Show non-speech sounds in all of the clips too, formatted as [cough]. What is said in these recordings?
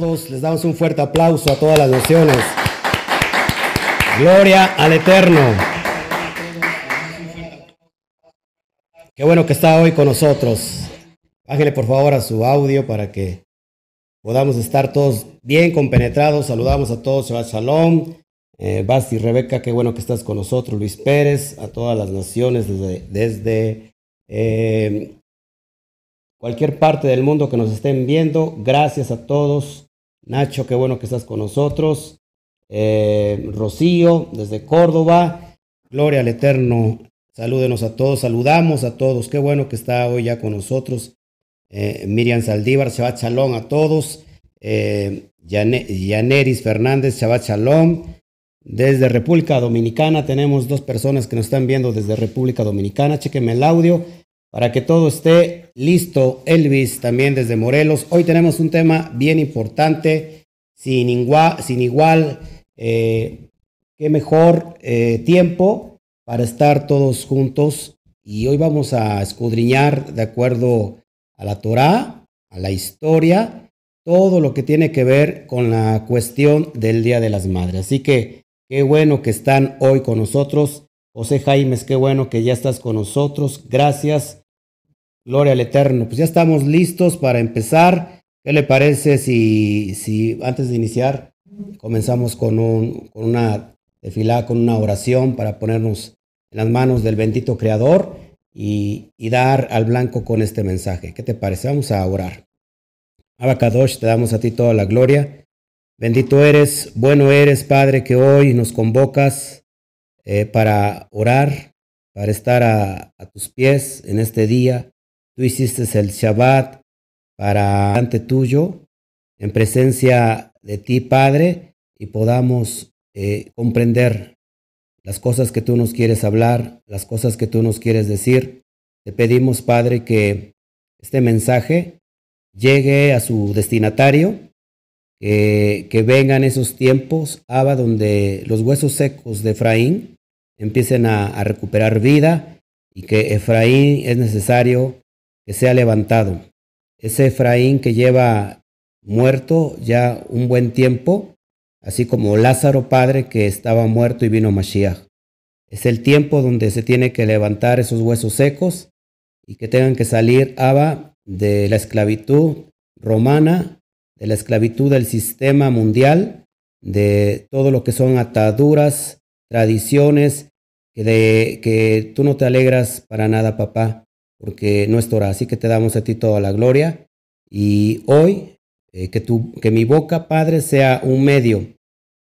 todos. Les damos un fuerte aplauso a todas las naciones. Gloria al Eterno. Qué bueno que está hoy con nosotros. Bájale por favor a su audio para que podamos estar todos bien compenetrados. Saludamos a todos. Shabbat Shalom. Eh, Basti, Rebeca, qué bueno que estás con nosotros. Luis Pérez, a todas las naciones desde, desde eh, cualquier parte del mundo que nos estén viendo. Gracias a todos. Nacho, qué bueno que estás con nosotros. Eh, Rocío, desde Córdoba. Gloria al Eterno. Salúdenos a todos. Saludamos a todos. Qué bueno que está hoy ya con nosotros. Eh, Miriam Saldívar, Shabbat Shalom a todos. Eh, Yaneris Fernández, Shabbat Shalom. Desde República Dominicana tenemos dos personas que nos están viendo desde República Dominicana. Chequenme el audio para que todo esté listo. Elvis también desde Morelos. Hoy tenemos un tema bien importante, sin igual, sin igual eh, qué mejor eh, tiempo para estar todos juntos. Y hoy vamos a escudriñar de acuerdo a la Torá, a la historia, todo lo que tiene que ver con la cuestión del Día de las Madres. Así que qué bueno que están hoy con nosotros. José Jaimes, qué bueno que ya estás con nosotros. Gracias. Gloria al Eterno. Pues ya estamos listos para empezar. ¿Qué le parece si, si antes de iniciar comenzamos con, un, con una con una oración para ponernos en las manos del bendito Creador y, y dar al blanco con este mensaje? ¿Qué te parece? Vamos a orar. Abacadosh, te damos a ti toda la gloria. Bendito eres, bueno eres, Padre, que hoy nos convocas eh, para orar, para estar a tus pies en este día Tú hiciste el Shabbat para ante tuyo, en presencia de ti, Padre, y podamos eh, comprender las cosas que tú nos quieres hablar, las cosas que tú nos quieres decir. Te pedimos, Padre, que este mensaje llegue a su destinatario, que, vengan esos tiempos, Abba, donde los huesos secos de Efraín empiecen a, a recuperar vida y que Efraín es necesario que sea levantado. Ese Efraín que lleva muerto ya un buen tiempo, así como Lázaro padre que estaba muerto y vino Mashiach. Es el tiempo donde se tiene que levantar esos huesos secos y que tengan que salir Abba de la esclavitud romana, de la esclavitud del sistema mundial, de todo lo que son ataduras, tradiciones, que, de, que tú no te alegras para nada, papá porque no es Torah. Así que te damos a ti toda la gloria. Y hoy, eh, que, tu, que mi boca, Padre, sea un medio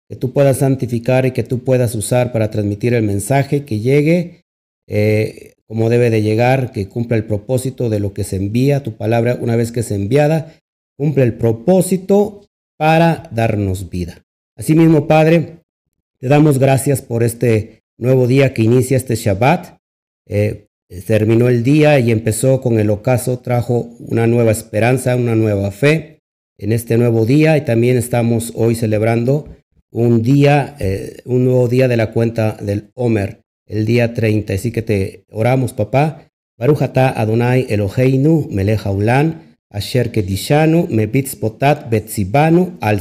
que tú puedas santificar y que tú puedas usar para transmitir el mensaje, que llegue eh, como debe de llegar, que cumpla el propósito de lo que se envía, tu palabra una vez que es enviada, cumple el propósito para darnos vida. Asimismo, Padre, te damos gracias por este nuevo día que inicia este Shabbat. Eh, terminó el día y empezó con el ocaso, trajo una nueva esperanza, una nueva fe en este nuevo día y también estamos hoy celebrando un día, eh, un nuevo día de la cuenta del Homer, el día 30. Así que te oramos, papá. Barujata Adonai Eloheinu Haulán, Asher Kedishanu Mebitzpotat Betzibanu Al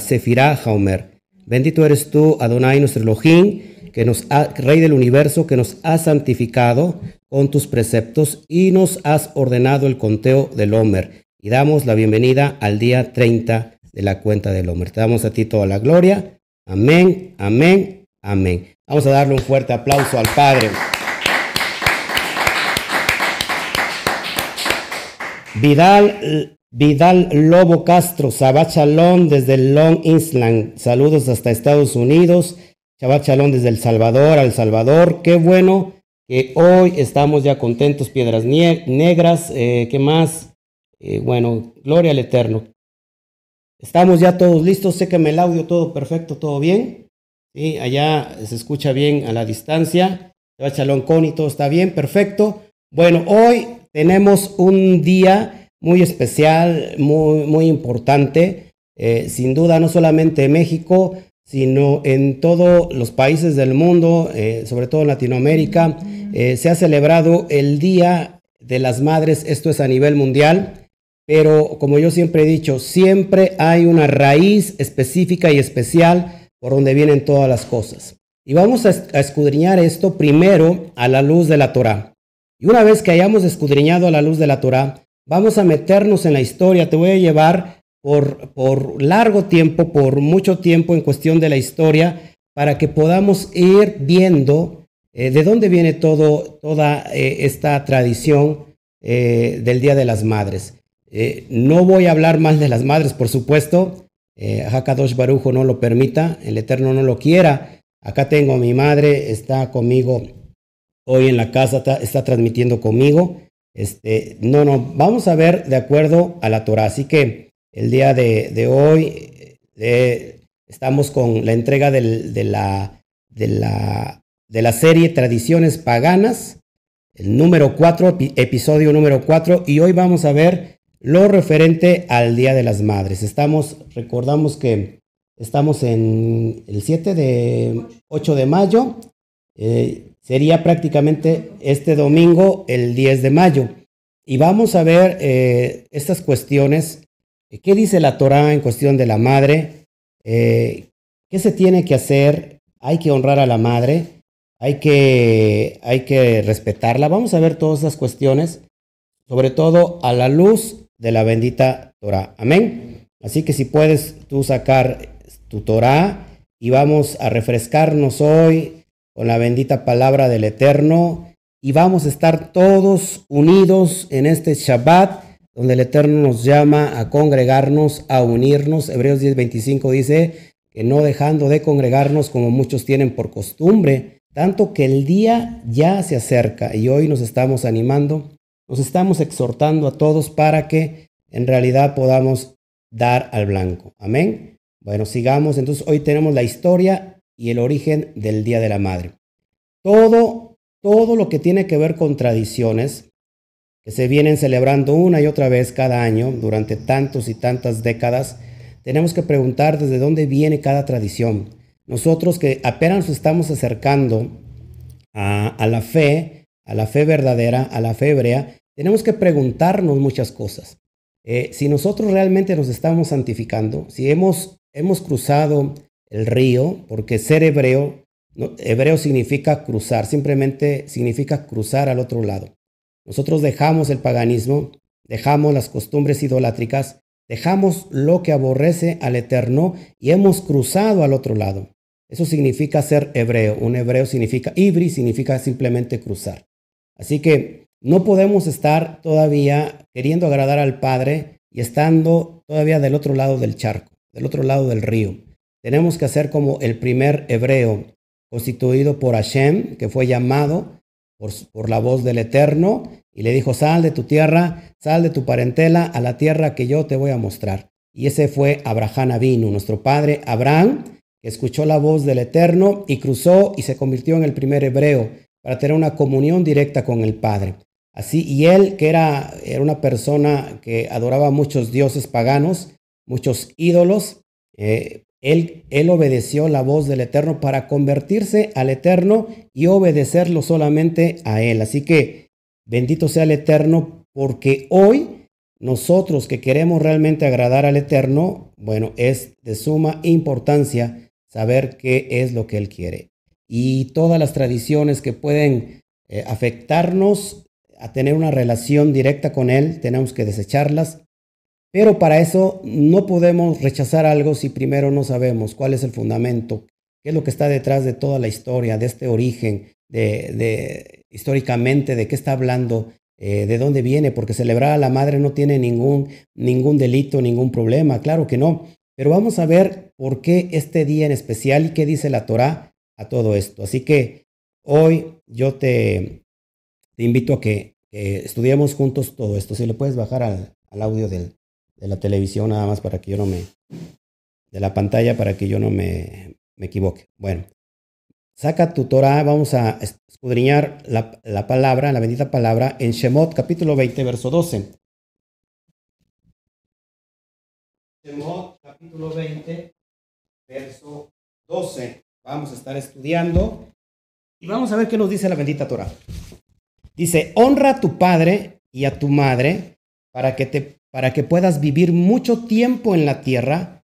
Haomer. Bendito eres tú, Adonai, nuestro Elohim, que nos ha, Rey del universo, que nos ha santificado con tus preceptos y nos has ordenado el conteo del Homer. Y damos la bienvenida al día 30 de la cuenta del Homer. Te damos a ti toda la gloria. Amén, amén, amén. Vamos a darle un fuerte aplauso al Padre. Vidal, Vidal Lobo Castro, Sabachalón desde Long Island. Saludos hasta Estados Unidos. Shabbat Shalom desde El Salvador al Salvador. Qué bueno que hoy estamos ya contentos, piedras negras. Eh, ¿Qué más? Eh, bueno, gloria al Eterno. Estamos ya todos listos. Séqueme el audio, todo perfecto, todo bien. Sí, allá se escucha bien a la distancia. Shabbat Shalom Coni, todo está bien, perfecto. Bueno, hoy tenemos un día muy especial, muy, muy importante. Eh, sin duda, no solamente México, sino en todos los países del mundo, eh, sobre todo en Latinoamérica, eh, se ha celebrado el Día de las Madres, esto es a nivel mundial, pero como yo siempre he dicho, siempre hay una raíz específica y especial por donde vienen todas las cosas. Y vamos a escudriñar esto primero a la luz de la Torah. Y una vez que hayamos escudriñado a la luz de la Torah, vamos a meternos en la historia. Te voy a llevar por, largo tiempo, por mucho tiempo en cuestión de la historia, para que podamos ir viendo eh, de dónde viene todo, toda eh, esta tradición eh, del Día de las Madres. no voy a hablar más de las madres, por supuesto. Hakadosh Barujo no lo permita, el Eterno no lo quiera. Acá tengo a mi madre, está conmigo hoy en la casa, está, transmitiendo conmigo. Este, no, no, vamos a ver de acuerdo a la Torah. Así que el día de, hoy estamos con la entrega de, la, de, la, de la serie Tradiciones Paganas, el número 4, episodio número 4, y hoy vamos a ver lo referente al Día de las Madres. Estamos, recordamos que estamos en el 7 de 8 de mayo, eh, sería prácticamente este domingo, el 10 de mayo. Y vamos a ver eh, estas cuestiones. ¿Qué dice la Torah en cuestión de la madre? Eh, ¿Qué se tiene que hacer? Hay que honrar a la madre, hay que, hay que respetarla. Vamos a ver todas esas cuestiones, sobre todo a la luz de la bendita Torah. Amén. Así que si puedes tú sacar tu Torah y vamos a refrescarnos hoy con la bendita palabra del Eterno y vamos a estar todos unidos en este Shabbat donde el Eterno nos llama a congregarnos, a unirnos. Hebreos 10:25 dice que no dejando de congregarnos como muchos tienen por costumbre, tanto que el día ya se acerca y hoy nos estamos animando, nos estamos exhortando a todos para que en realidad podamos dar al blanco. Amén. Bueno, sigamos. Entonces hoy tenemos la historia y el origen del Día de la Madre. Todo, todo lo que tiene que ver con tradiciones que se vienen celebrando una y otra vez cada año durante tantos y tantas décadas, tenemos que preguntar desde dónde viene cada tradición. Nosotros que apenas nos estamos acercando a, la fe, a la fe verdadera, a la fe hebrea, tenemos que preguntarnos muchas cosas. Eh, si nosotros realmente nos estamos santificando, si hemos, hemos cruzado el río, porque ser hebreo, hebreo significa cruzar, simplemente significa cruzar al otro lado. Nosotros dejamos el paganismo, dejamos las costumbres idolátricas, dejamos lo que aborrece al eterno y hemos cruzado al otro lado. Eso significa ser hebreo. Un hebreo significa ibri, significa simplemente cruzar. Así que no podemos estar todavía queriendo agradar al Padre y estando todavía del otro lado del charco, del otro lado del río. Tenemos que hacer como el primer hebreo, constituido por Hashem, que fue llamado por, la voz del Eterno, y le dijo, sal de tu tierra, sal de tu parentela a la tierra que yo te voy a mostrar. Y ese fue Abraham Avinu, nuestro padre Abraham, que escuchó la voz del Eterno y cruzó y se convirtió en el primer hebreo para tener una comunión directa con el Padre. Así, y él, que era, era una persona que adoraba muchos dioses paganos, muchos ídolos, eh, él, obedeció la voz del Eterno para convertirse al Eterno y obedecerlo solamente a Él. Así que bendito sea el Eterno porque hoy nosotros que queremos realmente agradar al Eterno, bueno, es de suma importancia saber qué es lo que Él quiere. Y todas las tradiciones que pueden eh, afectarnos a tener una relación directa con Él, tenemos que desecharlas pero para eso no podemos rechazar algo si primero no sabemos cuál es el fundamento, qué es lo que está detrás de toda la historia, de este origen, de, históricamente, de qué está hablando, eh, de dónde viene, porque celebrar a la madre no tiene ningún, ningún delito, ningún problema, claro que no. Pero vamos a ver por qué este día en especial y qué dice la Torah a todo esto. Así que hoy yo te invito a que, estudiemos juntos todo esto. Si le puedes bajar al audio del, de la televisión nada más para que yo no me, de la pantalla para que yo no me, me equivoque. Bueno, saca tu Torah, vamos a escudriñar la, la, palabra, la bendita palabra, en Shemot capítulo 20, verso 12. Shemot capítulo 20, verso 12. Vamos a estar estudiando y vamos a ver qué nos dice la bendita Torah. Dice, honra a tu padre y a tu madre para que te para que puedas vivir mucho tiempo en la tierra,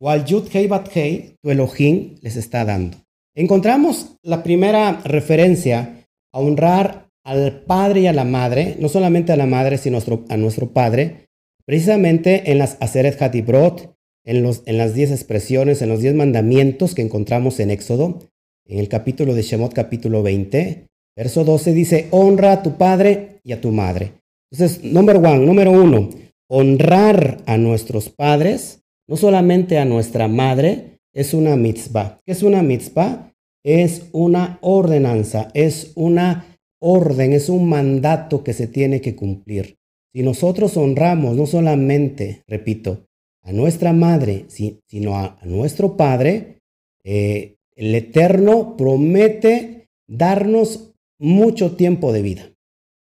cual Yud Hei Bat Hei, tu Elohim, les está dando. Encontramos la primera referencia a honrar al padre y a la madre, no solamente a la madre, sino a nuestro padre, precisamente en las Aseret Hatibrot, en, los, en las diez expresiones, en los diez mandamientos que encontramos en Éxodo, en el capítulo de Shemot, capítulo 20, verso 12, dice, honra a tu padre y a tu madre. Entonces, number one, número uno, honrar a nuestros padres, no solamente a nuestra madre, es una mitzvah. ¿Qué es una mitzvah? Es una ordenanza, es una orden, es un mandato que se tiene que cumplir. Si nosotros honramos no solamente, repito, a nuestra madre, sino a, nuestro Padre, eh, el Eterno promete darnos mucho tiempo de vida,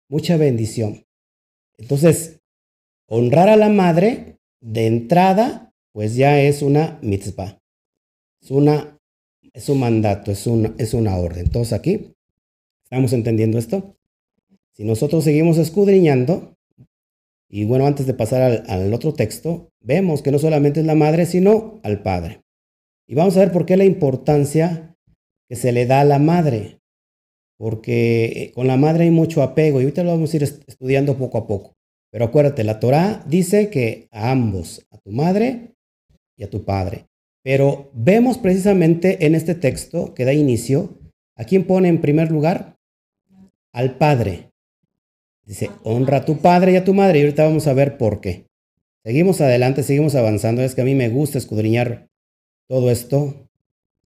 mucha bendición. Entonces, honrar a la madre de entrada, pues ya es una mitzvah. Es, una, es un mandato, es una, es una orden. Entonces aquí, ¿estamos entendiendo esto? Si nosotros seguimos escudriñando, y bueno, antes de pasar al, otro texto, vemos que no solamente es la madre, sino al padre. Y vamos a ver por qué la importancia que se le da a la madre. Porque eh, con la madre hay mucho apego y ahorita lo vamos a ir estudiando poco a poco. Pero acuérdate, la Torah dice que a ambos, a tu madre y a tu padre. Pero vemos precisamente en este texto que da inicio, ¿a quién pone en primer lugar? Al padre. Dice, honra a tu padre y a tu madre. Y ahorita vamos a ver por qué. Seguimos adelante, seguimos avanzando. Es que a mí me gusta escudriñar todo esto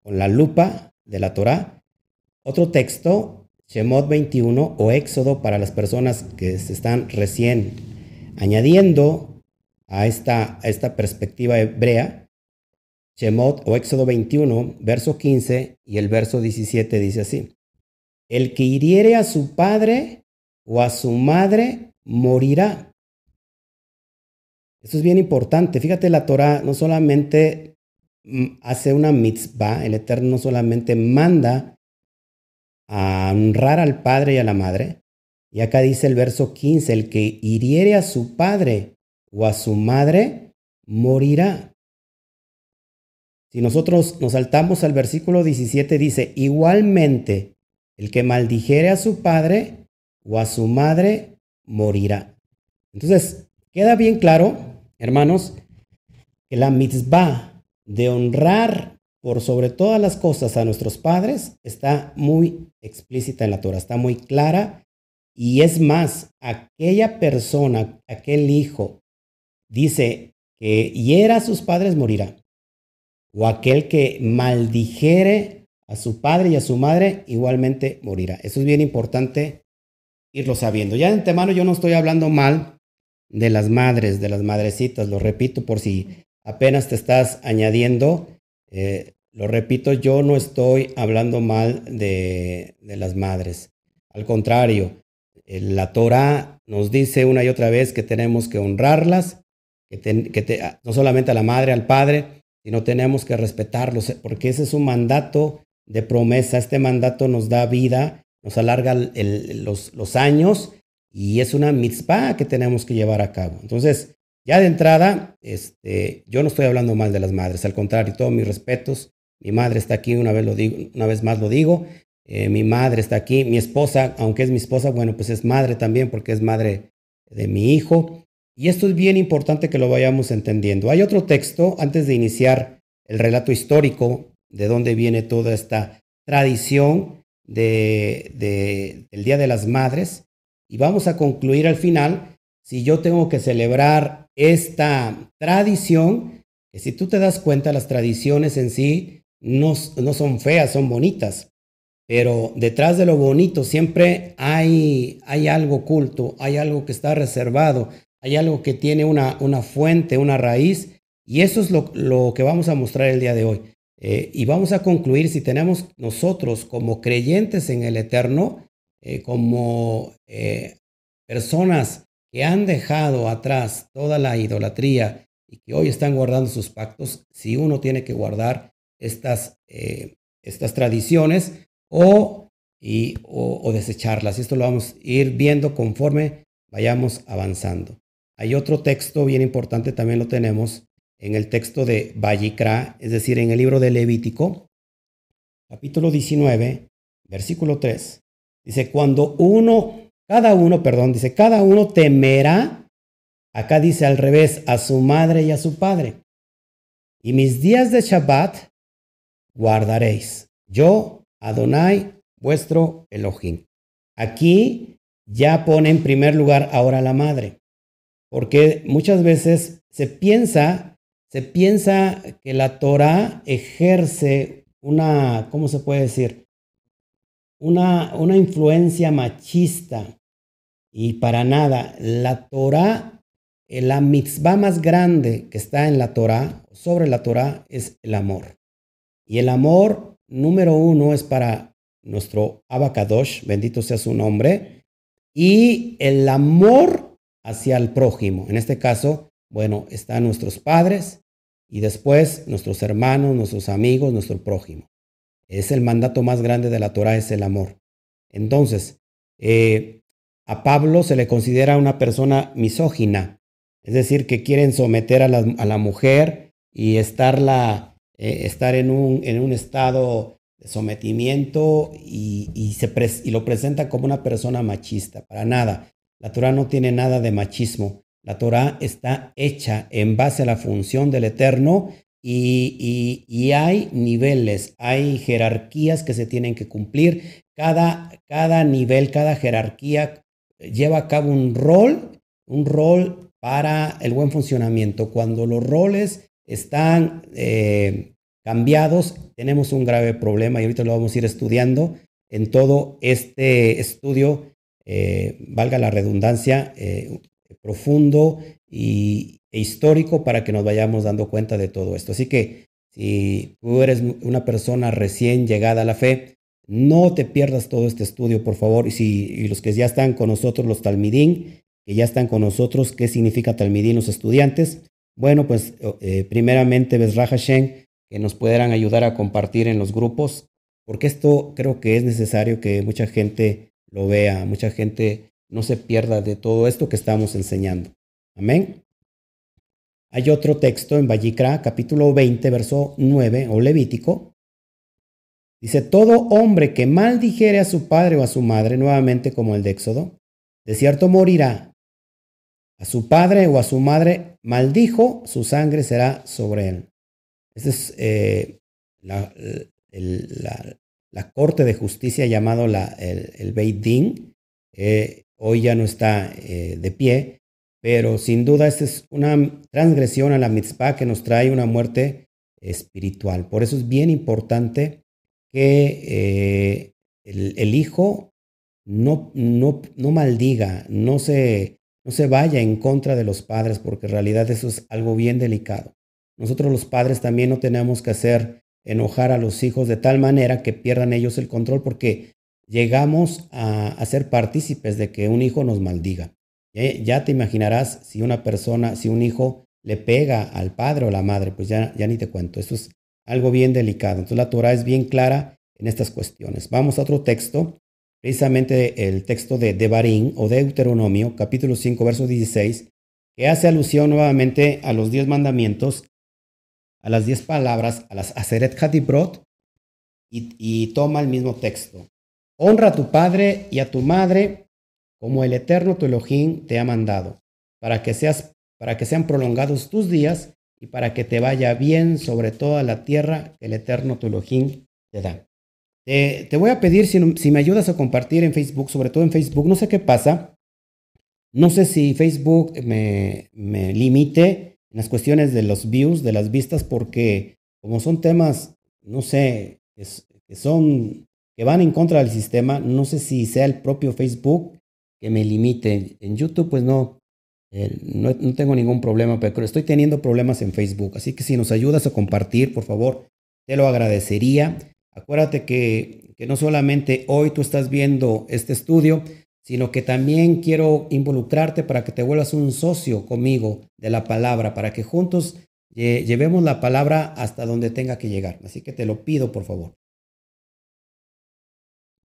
con la lupa de la Torah. Otro texto, Shemot 21 o Éxodo para las personas que se están recién añadiendo a esta, a esta perspectiva hebrea. Shemot o Éxodo 21, verso 15 y el verso 17 dice así. El que hiriere a su padre o a su madre morirá. Esto es bien importante. Fíjate, la Torah no solamente mm, hace una mitzvah, el Eterno no solamente manda a honrar al padre y a la madre. Y acá dice el verso 15, el que hiriere a su padre o a su madre, morirá. Si nosotros nos saltamos al versículo 17, dice, igualmente, el que maldijere a su padre o a su madre morirá. Entonces, queda bien claro, hermanos, que la mitzvah de honrar por sobre todas las cosas a nuestros padres está muy explícita en la Torah, está muy clara. Y es más, aquella persona, aquel hijo, dice que hiera a sus padres morirá. O aquel que maldijere a su padre y a su madre igualmente morirá. Eso es bien importante irlo sabiendo. Ya de antemano yo no estoy hablando mal de las madres, de las madrecitas, lo repito por si apenas te estás añadiendo, eh, lo repito, yo no estoy hablando mal de, las madres. Al contrario, eh, la Torah nos dice una y otra vez que tenemos que honrarlas, que, no solamente a la madre, al padre, sino tenemos que respetarlos, porque ese es un mandato de promesa. Este mandato nos da vida nos alarga los, años y es una mitzvah que tenemos que llevar a cabo. Entonces, ya de entrada, este, yo no estoy hablando mal de las madres, al contrario, todos mis respetos. Mi madre está aquí, una vez, lo digo, una vez más lo digo. Eh, mi madre está aquí, mi esposa, aunque es mi esposa, bueno, pues es madre también porque es madre de mi hijo. Y esto es bien importante que lo vayamos entendiendo. Hay otro texto antes de iniciar el relato histórico de dónde viene toda esta tradición de, del Día de las Madres y vamos a concluir al final si yo tengo que celebrar esta tradición, que si tú te das cuenta las tradiciones en sí no, no son feas, son bonitas, pero detrás de lo bonito siempre hay, hay algo oculto, hay algo que está reservado, hay algo que tiene una, una fuente, una raíz, y eso es lo, lo que vamos a mostrar el día de hoy. Eh, y vamos a concluir si tenemos nosotros como creyentes en el Eterno, eh, como eh, personas que han dejado atrás toda la idolatría y que hoy están guardando sus pactos, si uno tiene que guardar estas, estas tradiciones o, y, o desecharlas. Esto lo vamos a ir viendo conforme vayamos avanzando. hay otro texto bien importante, también lo tenemos en el texto de Vallicra, es decir, en el libro de Levítico, capítulo 19, versículo 3. Dice, cuando uno, cada uno, perdón, dice, cada uno temerá, acá dice al revés, a su madre y a su padre. Y mis días de Shabbat guardaréis. Yo, Adonai, vuestro Elohim. Aquí ya pone en primer lugar ahora la madre, porque muchas veces se piensa, se piensa que la Torah ejerce una, ¿cómo se puede decir? Una, una influencia machista. Y para nada, la Torah, eh, la mitzvah más grande que está en la Torah, sobre la Torah, es el amor. Y el amor número uno es para nuestro Abacadosh, bendito sea su nombre, y el amor hacia el prójimo. En este caso, bueno, están nuestros padres y después nuestros hermanos, nuestros amigos, nuestro prójimo. Es el mandato más grande de la Torah, es el amor. Entonces, eh, a Pablo se le considera una persona misógina, es decir, que quieren someter a la, a la mujer y estarla eh, estar en un, en un estado de sometimiento y, y, se y lo presenta como una persona machista. Para nada. La Torah no tiene nada de machismo. La Torah está hecha en base a la función del Eterno y, y, hay niveles, hay jerarquías que se tienen que cumplir. Cada, cada nivel, cada jerarquía lleva a cabo un rol, un rol para el buen funcionamiento. Cuando los roles están eh, cambiados, tenemos un grave problema y ahorita lo vamos a ir estudiando en todo este estudio, eh, valga la redundancia, eh, profundo y, e histórico para que nos vayamos dando cuenta de todo esto. Así que si tú eres una persona recién llegada a la fe, no te pierdas todo este estudio, por favor. Y, si, los que ya están con nosotros, los talmidín, que ya están con nosotros, ¿qué significa talmidín los estudiantes? Bueno, pues eh, primeramente Besra Hashem, que nos puedan ayudar a compartir en los grupos, porque esto creo que es necesario que mucha gente lo vea, mucha gente no se pierda de todo esto que estamos enseñando. Amén. Hay otro texto en Vallicra, capítulo 20, verso 9, o Levítico. Dice, todo hombre que maldijere a su padre o a su madre, nuevamente como el de Éxodo, de cierto morirá a su padre o a su madre maldijo, su sangre será sobre él. Esa es eh, la, corte de justicia llamado la, el, el Beit Din. Eh, hoy ya no está eh, de pie, pero sin duda esta es una transgresión a la mitzvah que nos trae una muerte espiritual. Por eso es bien importante que el, el, hijo no, no, no maldiga, no se no se vaya en contra de los padres, porque en realidad eso es algo bien delicado. Nosotros los padres también no tenemos que hacer enojar a los hijos de tal manera que pierdan ellos el control, porque llegamos a, ser partícipes de que un hijo nos maldiga. Ya, te imaginarás si una persona, si un hijo le pega al padre o la madre, pues ya, ya ni te cuento. Eso es algo bien delicado. Entonces la Torah es bien clara en estas cuestiones. Vamos a otro texto precisamente el texto de Devarim o Deuteronomio, capítulo 5, verso 16, que hace alusión nuevamente a los diez mandamientos, a las diez palabras, a las Aseret Hadibrot, y, y toma el mismo texto. Honra a tu padre y a tu madre como el eterno tu Elohim te ha mandado, para que, seas, para que sean prolongados tus días y para que te vaya bien sobre toda la tierra que el eterno tu Elohim te da. Te voy a pedir si, me ayudas a compartir en Facebook, sobre todo en Facebook. No sé qué pasa. No sé si Facebook me, limite en las cuestiones de los views, de las vistas, porque como son temas, no sé, que, son, que van en contra del sistema, no sé si sea el propio Facebook que me limite. En YouTube, pues no, eh, no, no, tengo ningún problema, pero estoy teniendo problemas en Facebook. Así que si nos ayudas a compartir, por favor, te lo agradecería. Acuérdate que, no solamente hoy tú estás viendo este estudio, sino que también quiero involucrarte para que te vuelvas un socio conmigo de la palabra, para que juntos llevemos la palabra hasta donde tenga que llegar. Así que te lo pido, por favor.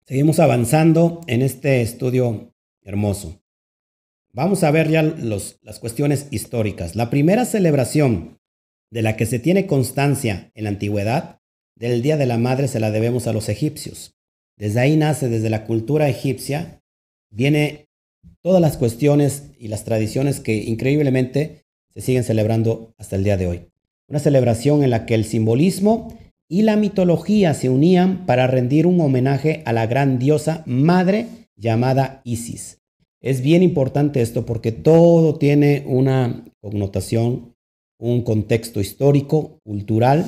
Seguimos avanzando en este estudio hermoso. Vamos a ver ya las cuestiones históricas. La primera celebración de la que se tiene constancia en la antigüedad, del Día de la Madre, se la debemos a los egipcios. Desde ahí nace, desde la cultura egipcia, viene todas las cuestiones y las tradiciones que increíblemente se siguen celebrando hasta el día de hoy. Una celebración en la que el simbolismo y la mitología se unían para rendir un homenaje a la gran diosa madre llamada Isis. Es bien importante esto porque todo tiene una connotación, un contexto histórico, cultural,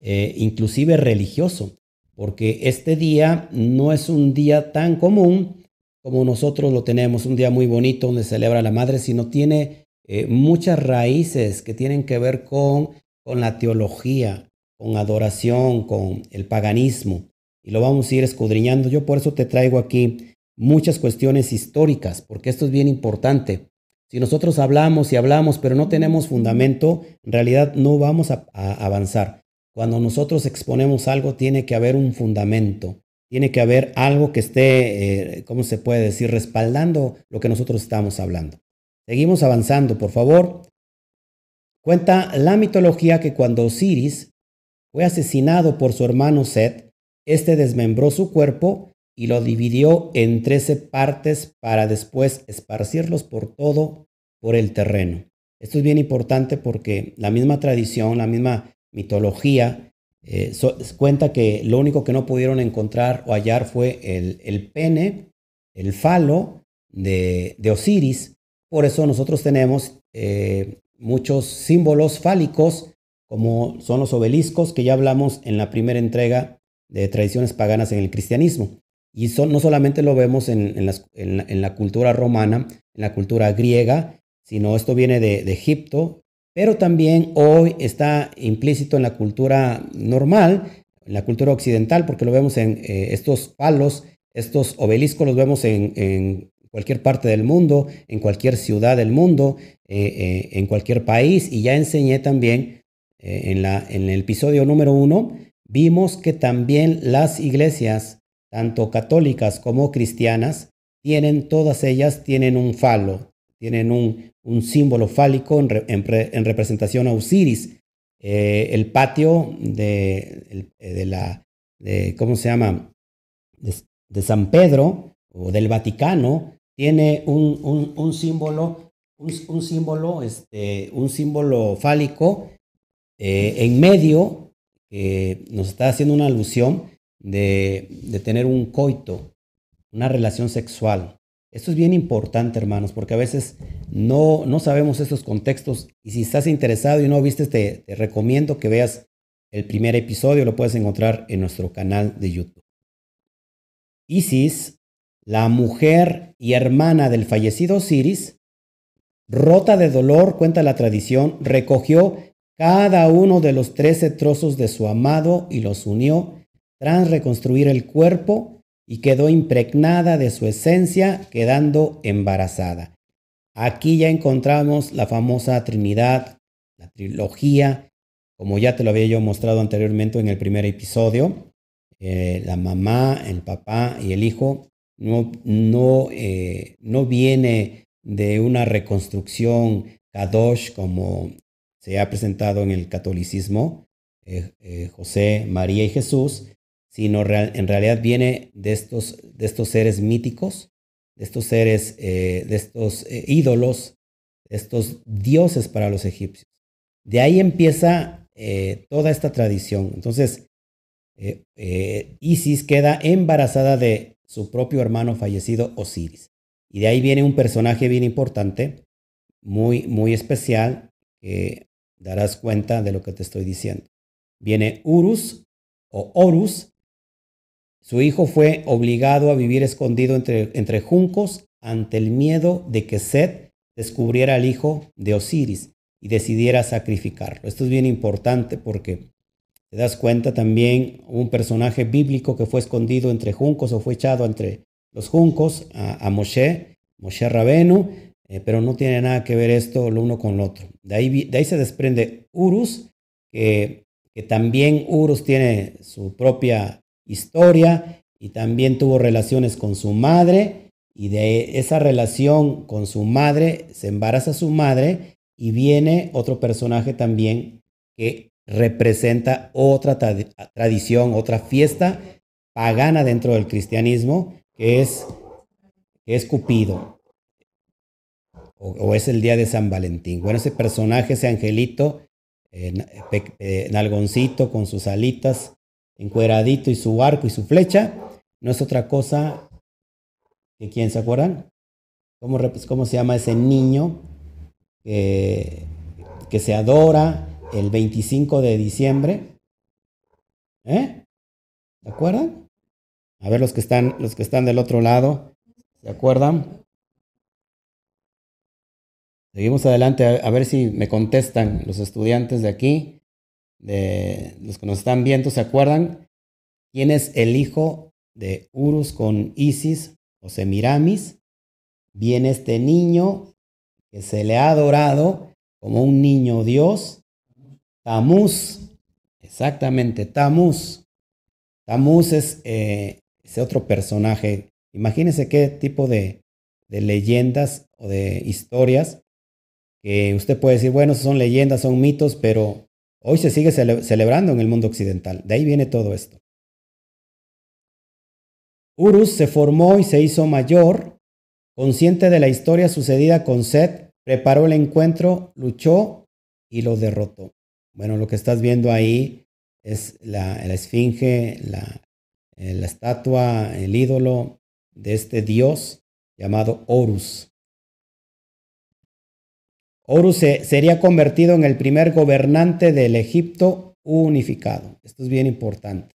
eh, inclusive religioso, porque este día no es un día tan común como nosotros lo tenemos, un día muy bonito donde celebra la madre, sino tiene eh, muchas raíces que tienen que ver con, con la teología, con adoración, con el paganismo. Y lo vamos a ir escudriñando. Yo por eso te traigo aquí muchas cuestiones históricas, porque esto es bien importante. Si nosotros hablamos y hablamos, pero no tenemos fundamento, en realidad no vamos a, avanzar. Cuando nosotros exponemos algo, tiene que haber un fundamento, tiene que haber algo que esté, eh, ¿cómo se puede decir?, respaldando lo que nosotros estamos hablando. Seguimos avanzando, por favor. Cuenta la mitología que cuando Osiris fue asesinado por su hermano Set, este desmembró su cuerpo y lo dividió en trece partes para después esparcirlos por todo por el terreno. Esto es bien importante porque la misma tradición, la misma mitología eh, cuenta que lo único que no pudieron encontrar o hallar fue el, pene, el falo de, Osiris. Por eso nosotros tenemos eh, muchos símbolos fálicos como son los obeliscos que ya hablamos en la primera entrega de tradiciones paganas en el cristianismo. Y no solamente lo vemos en, la, cultura romana, en la cultura griega, sino esto viene de, Egipto, pero también hoy está implícito en la cultura normal, en la cultura occidental, porque lo vemos en eh, estos palos, estos obeliscos los vemos en, cualquier parte del mundo, en cualquier ciudad del mundo, eh, eh, en cualquier país, y ya enseñé también en, la, en el episodio número uno, vimos que también las iglesias, tanto católicas como cristianas, tienen, todas ellas tienen un falo, tienen un, símbolo fálico en, en, representación a Osiris. Eh, el patio de, de, la, de, ¿cómo se llama? De, San Pedro o del Vaticano tiene un, un, símbolo, un, símbolo, este, un símbolo fálico eh, en medio nos está haciendo una alusión de, tener un coito, una relación sexual. Esto es bien importante, hermanos, porque a veces no, no sabemos estos contextos y si estás interesado y no viste, te, te recomiendo que veas el primer episodio, lo puedes encontrar en nuestro canal de YouTube. Isis, la mujer y hermana del fallecido Osiris, rota de dolor, cuenta la tradición, recogió cada uno de los trece trozos de su amado y los unió tras reconstruir el cuerpo y quedó impregnada de su esencia, quedando embarazada. Aquí ya encontramos la famosa Trinidad, la trilogía, como ya te lo había yo mostrado anteriormente en el primer episodio. Eh, la mamá, el papá y el hijo no, no, eh, no viene de una reconstrucción kadosh como se ha presentado en el catolicismo, eh, José, María y Jesús, sino en realidad viene de estos, de estos seres míticos, de estos seres, eh, de estos ídolos, de estos dioses para los egipcios. De ahí empieza toda esta tradición. Entonces, Isis queda embarazada de su propio hermano fallecido Osiris. Y de ahí viene un personaje bien importante, muy, muy especial, que darás cuenta de lo que te estoy diciendo. Viene Urus o Horus. Su hijo fue obligado a vivir escondido entre, entre juncos ante el miedo de que Set descubriera al hijo de Osiris y decidiera sacrificarlo. Esto es bien importante porque te das cuenta también un personaje bíblico que fue escondido entre juncos o fue echado entre los juncos a, a Moshe, Moshe Rabenu, eh, pero no tiene nada que ver esto lo uno con lo otro. De ahí, de ahí se desprende Urus, que, que también Urus tiene su propia historia y también tuvo relaciones con su madre y de esa relación con su madre se embaraza su madre y viene otro personaje también que representa otra tradición, otra fiesta pagana dentro del cristianismo, que es, es Cupido, o, es el día de San Valentín. Bueno, ese personaje, ese angelito, eh, nalgoncito con sus alitas, encueradito y su arco y su flecha, no es otra cosa que, ¿quién se acuerdan? ¿Cómo, cómo se llama ese niño que, se adora el 25 de diciembre? ¿Eh? ¿Se acuerdan? A ver los que están, los que están del otro lado, ¿se acuerdan? Seguimos adelante a, ver si me contestan los estudiantes de aquí, de los que nos están viendo, ¿se acuerdan? ¿Quién es el hijo de Urus con Isis o Semiramis? Viene este niño que se le ha adorado como un niño Dios, Tamuz, exactamente, Tamuz. Tamuz es eh, ese otro personaje. Imagínense qué tipo de, de leyendas o de historias que usted puede decir, bueno, son leyendas, son mitos, pero hoy se sigue celebrando en el mundo occidental. De ahí viene todo esto. Urus se formó y se hizo mayor, consciente de la historia sucedida con Set, preparó el encuentro, luchó y lo derrotó. Bueno, lo que estás viendo ahí es la, esfinge, eh, la estatua, el ídolo de este dios llamado Horus. Horus sería convertido en el primer gobernante del Egipto unificado. Esto es bien importante.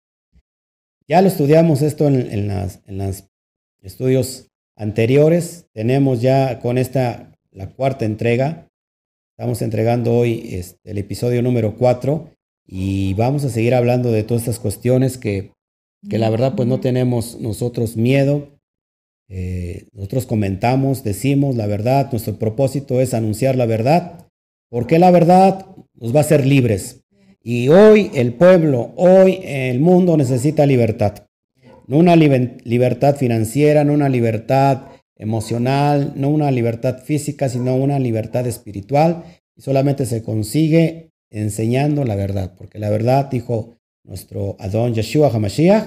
Ya lo estudiamos esto en, los estudios anteriores. Tenemos ya con esta la cuarta entrega. Estamos entregando hoy este, el episodio número 4 y vamos a seguir hablando de todas estas cuestiones que, que la verdad pues no tenemos nosotros miedo eh, nosotros comentamos, decimos la verdad, nuestro propósito es anunciar la verdad, porque la verdad nos va a hacer libres. Y hoy el pueblo, hoy el mundo necesita libertad. No una libertad financiera, no una libertad emocional, no una libertad física, sino una libertad espiritual. Y solamente se consigue enseñando la verdad, porque la verdad, dijo nuestro Adón Yeshua HaMashiach,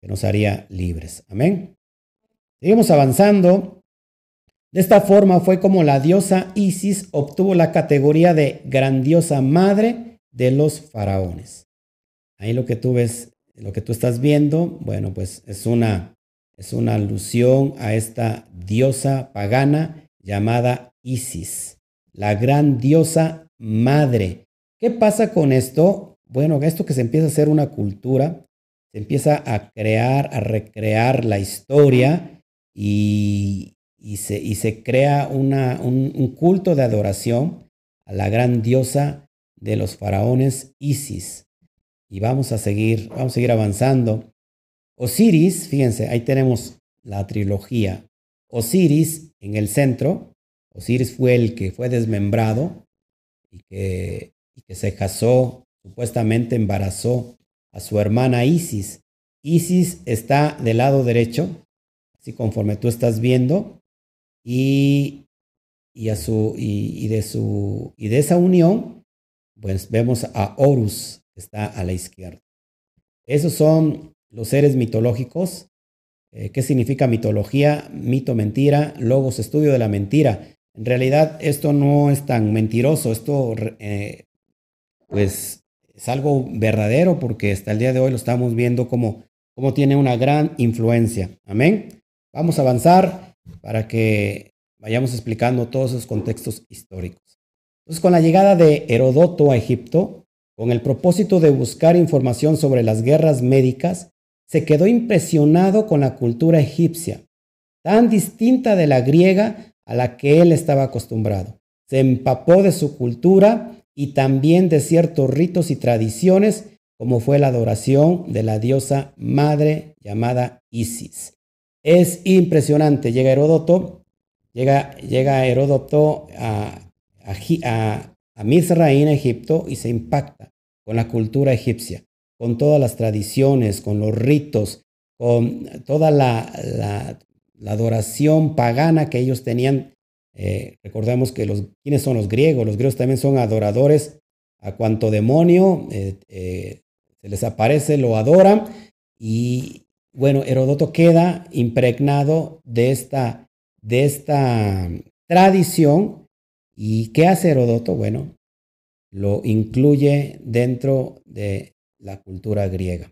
que nos haría libres. Amén. Seguimos avanzando. De esta forma fue como la diosa Isis obtuvo la categoría de grandiosa madre de los faraones. Ahí lo que tú ves, lo que tú estás viendo, bueno, pues es una, es una alusión a esta diosa pagana llamada Isis, la gran diosa madre. ¿Qué pasa con esto? Bueno, esto que se empieza a hacer una cultura, se empieza a crear, a recrear la historia y, se, crea un, culto de adoración a la gran diosa de los faraones Isis. Y vamos a seguir, vamos a seguir avanzando. Osiris, fíjense, ahí tenemos la trilogía. Osiris en el centro. Osiris fue el que fue desmembrado y que, y que se casó, supuestamente embarazó a su hermana Isis. Isis está del lado derecho así conforme tú estás viendo, y, y, a su, y, de su, y de esa unión, pues vemos a Horus, que está a la izquierda. Esos son los seres mitológicos. Eh, ¿Qué significa mitología? Mito, mentira, logos, estudio de la mentira. En realidad esto no es tan mentiroso, esto eh, pues es algo verdadero porque hasta el día de hoy lo estamos viendo como, como tiene una gran influencia. Amén. Vamos a avanzar para que vayamos explicando todos esos contextos históricos. Entonces, con la llegada de Herodoto a Egipto, con el propósito de buscar información sobre las guerras médicas, se quedó impresionado con la cultura egipcia, tan distinta de la griega a la que él estaba acostumbrado. Se empapó de su cultura y también de ciertos ritos y tradiciones, como fue la adoración de la diosa madre llamada Isis. Es impresionante. Llega Heródoto, llega, llega Heródoto a, a, a, Egipto, y se impacta con la cultura egipcia, con todas las tradiciones, con los ritos, con toda la, la adoración pagana que ellos tenían. Eh, recordemos que los, ¿quiénes son los griegos? Los griegos también son adoradores a cuanto demonio eh, eh, se les aparece, lo adoran. Y bueno, Herodoto queda impregnado de esta, de esta tradición. ¿Y qué hace Herodoto? Bueno, lo incluye dentro de la cultura griega.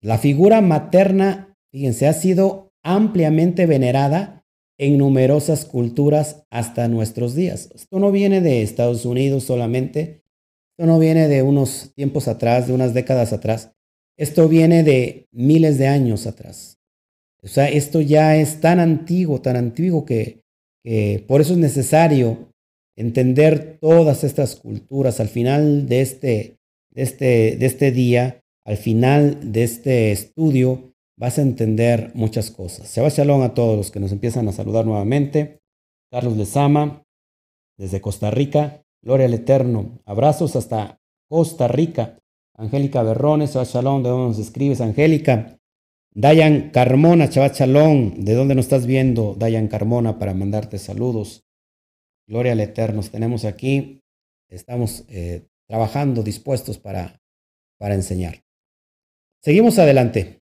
La figura materna, fíjense, ha sido ampliamente venerada en numerosas culturas hasta nuestros días. Esto no viene de Estados Unidos solamente, esto no viene de unos tiempos atrás, de unas décadas atrás, esto viene de miles de años atrás. O sea, esto ya es tan antiguo, tan antiguo que, por eso es necesario entender todas estas culturas al final de este, de este, de este día, al final de este estudio, vas a entender muchas cosas. Se va Shalom a todos los que nos empiezan a saludar nuevamente. Carlos Lezama, desde Costa Rica. Gloria al Eterno. Abrazos hasta Costa Rica. Angélica Berrones, Shabbat Shalom, ¿de dónde nos escribes, Angélica? Dayan Carmona, Shabbat Shalom, ¿de dónde nos estás viendo, Dayan Carmona, para mandarte saludos? Gloria al Eterno, tenemos aquí, estamos eh, trabajando, dispuestos para, para enseñar. Seguimos adelante.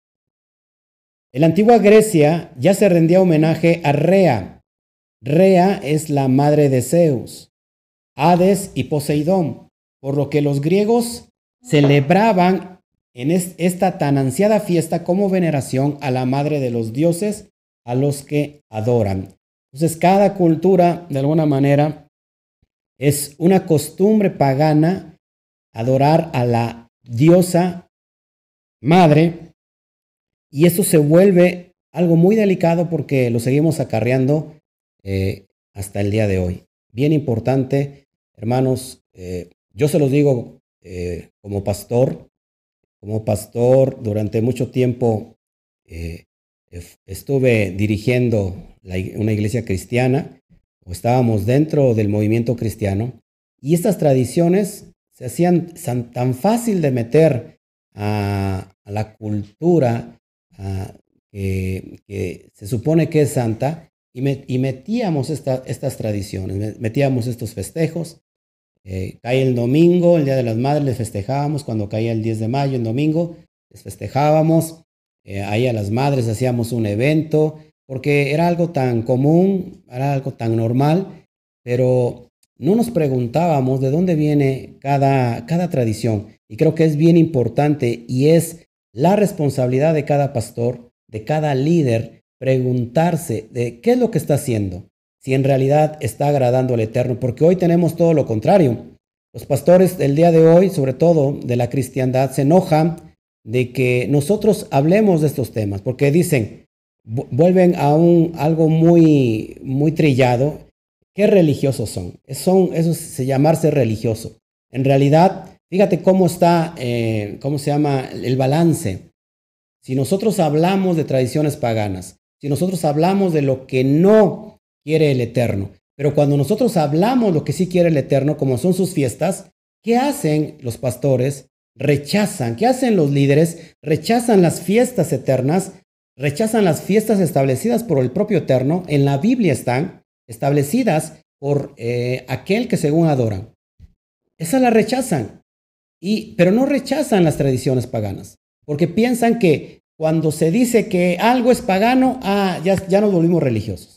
En la antigua Grecia ya se rendía homenaje a Rea. Rea es la madre de Zeus, Hades y Poseidón, por lo que los griegos celebraban en esta tan ansiada fiesta como veneración a la madre de los dioses a los que adoran. Entonces, cada cultura, de alguna manera, es una costumbre pagana adorar a la diosa madre y eso se vuelve algo muy delicado porque lo seguimos acarreando eh, hasta el día de hoy. Bien importante, hermanos, eh, yo se los digo eh, como pastor, como pastor durante mucho tiempo estuve dirigiendo una iglesia cristiana o estábamos dentro del movimiento cristiano y estas tradiciones se hacían tan fácil de meter a, la cultura que, se supone que es santa y, metíamos estas tradiciones, metíamos estos festejos. Eh, cae el domingo, el Día de las Madres, les festejábamos. Cuando caía el 10 de mayo, el domingo, les festejábamos. Eh, ahí a las madres hacíamos un evento, porque era algo tan común, era algo tan normal, pero no nos preguntábamos de dónde viene cada, cada tradición. Y creo que es bien importante y es la responsabilidad de cada pastor, de cada líder, preguntarse de qué es lo que está haciendo, si en realidad está agradando al Eterno, porque hoy tenemos todo lo contrario. Los pastores del día de hoy, sobre todo de la cristiandad, se enojan de que nosotros hablemos de estos temas, porque dicen, vuelven a un, algo muy, muy trillado. ¿Qué religiosos son? son? Eso es llamarse religioso. En realidad, fíjate cómo está, eh, cómo se llama el balance. Si nosotros hablamos de tradiciones paganas, si nosotros hablamos de lo que no quiere el Eterno, pero cuando nosotros hablamos lo que sí quiere el Eterno, como son sus fiestas, ¿qué hacen los pastores? rechazan, ¿qué hacen los líderes? Rechazan las fiestas eternas, rechazan las fiestas establecidas por el propio Eterno, en la Biblia están establecidas por eh, aquel que según adoran. Esas las rechazan, y, pero no rechazan las tradiciones paganas, porque piensan que cuando se dice que algo es pagano, ah, ya, ya nos volvimos religiosos.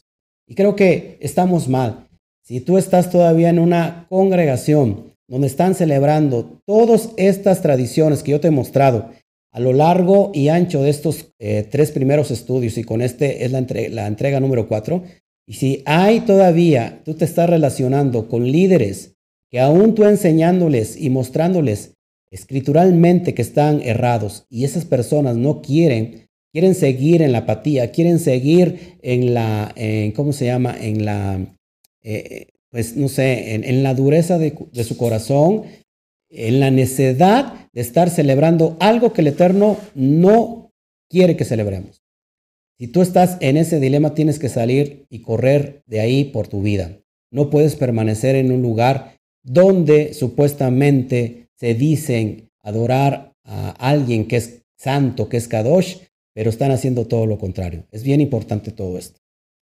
Y creo que estamos mal. Si tú estás todavía en una congregación donde están celebrando todas estas tradiciones que yo te he mostrado a lo largo y ancho de estos eh, tres primeros estudios, y con este es la, la entrega número cuatro, y si hay todavía, tú te estás relacionando con líderes que aún tú enseñándoles y mostrándoles escrituralmente que están errados y esas personas no quieren, quieren seguir en la apatía, quieren seguir en la, ¿cómo se llama? En la, eh, pues no sé, en, la dureza de, su corazón, en la necedad de estar celebrando algo que el Eterno no quiere que celebremos. Si tú estás en ese dilema, tienes que salir y correr de ahí por tu vida. No puedes permanecer en un lugar donde supuestamente se dicen adorar a alguien que es santo, que es Kadosh, pero están haciendo todo lo contrario. Es bien importante todo esto.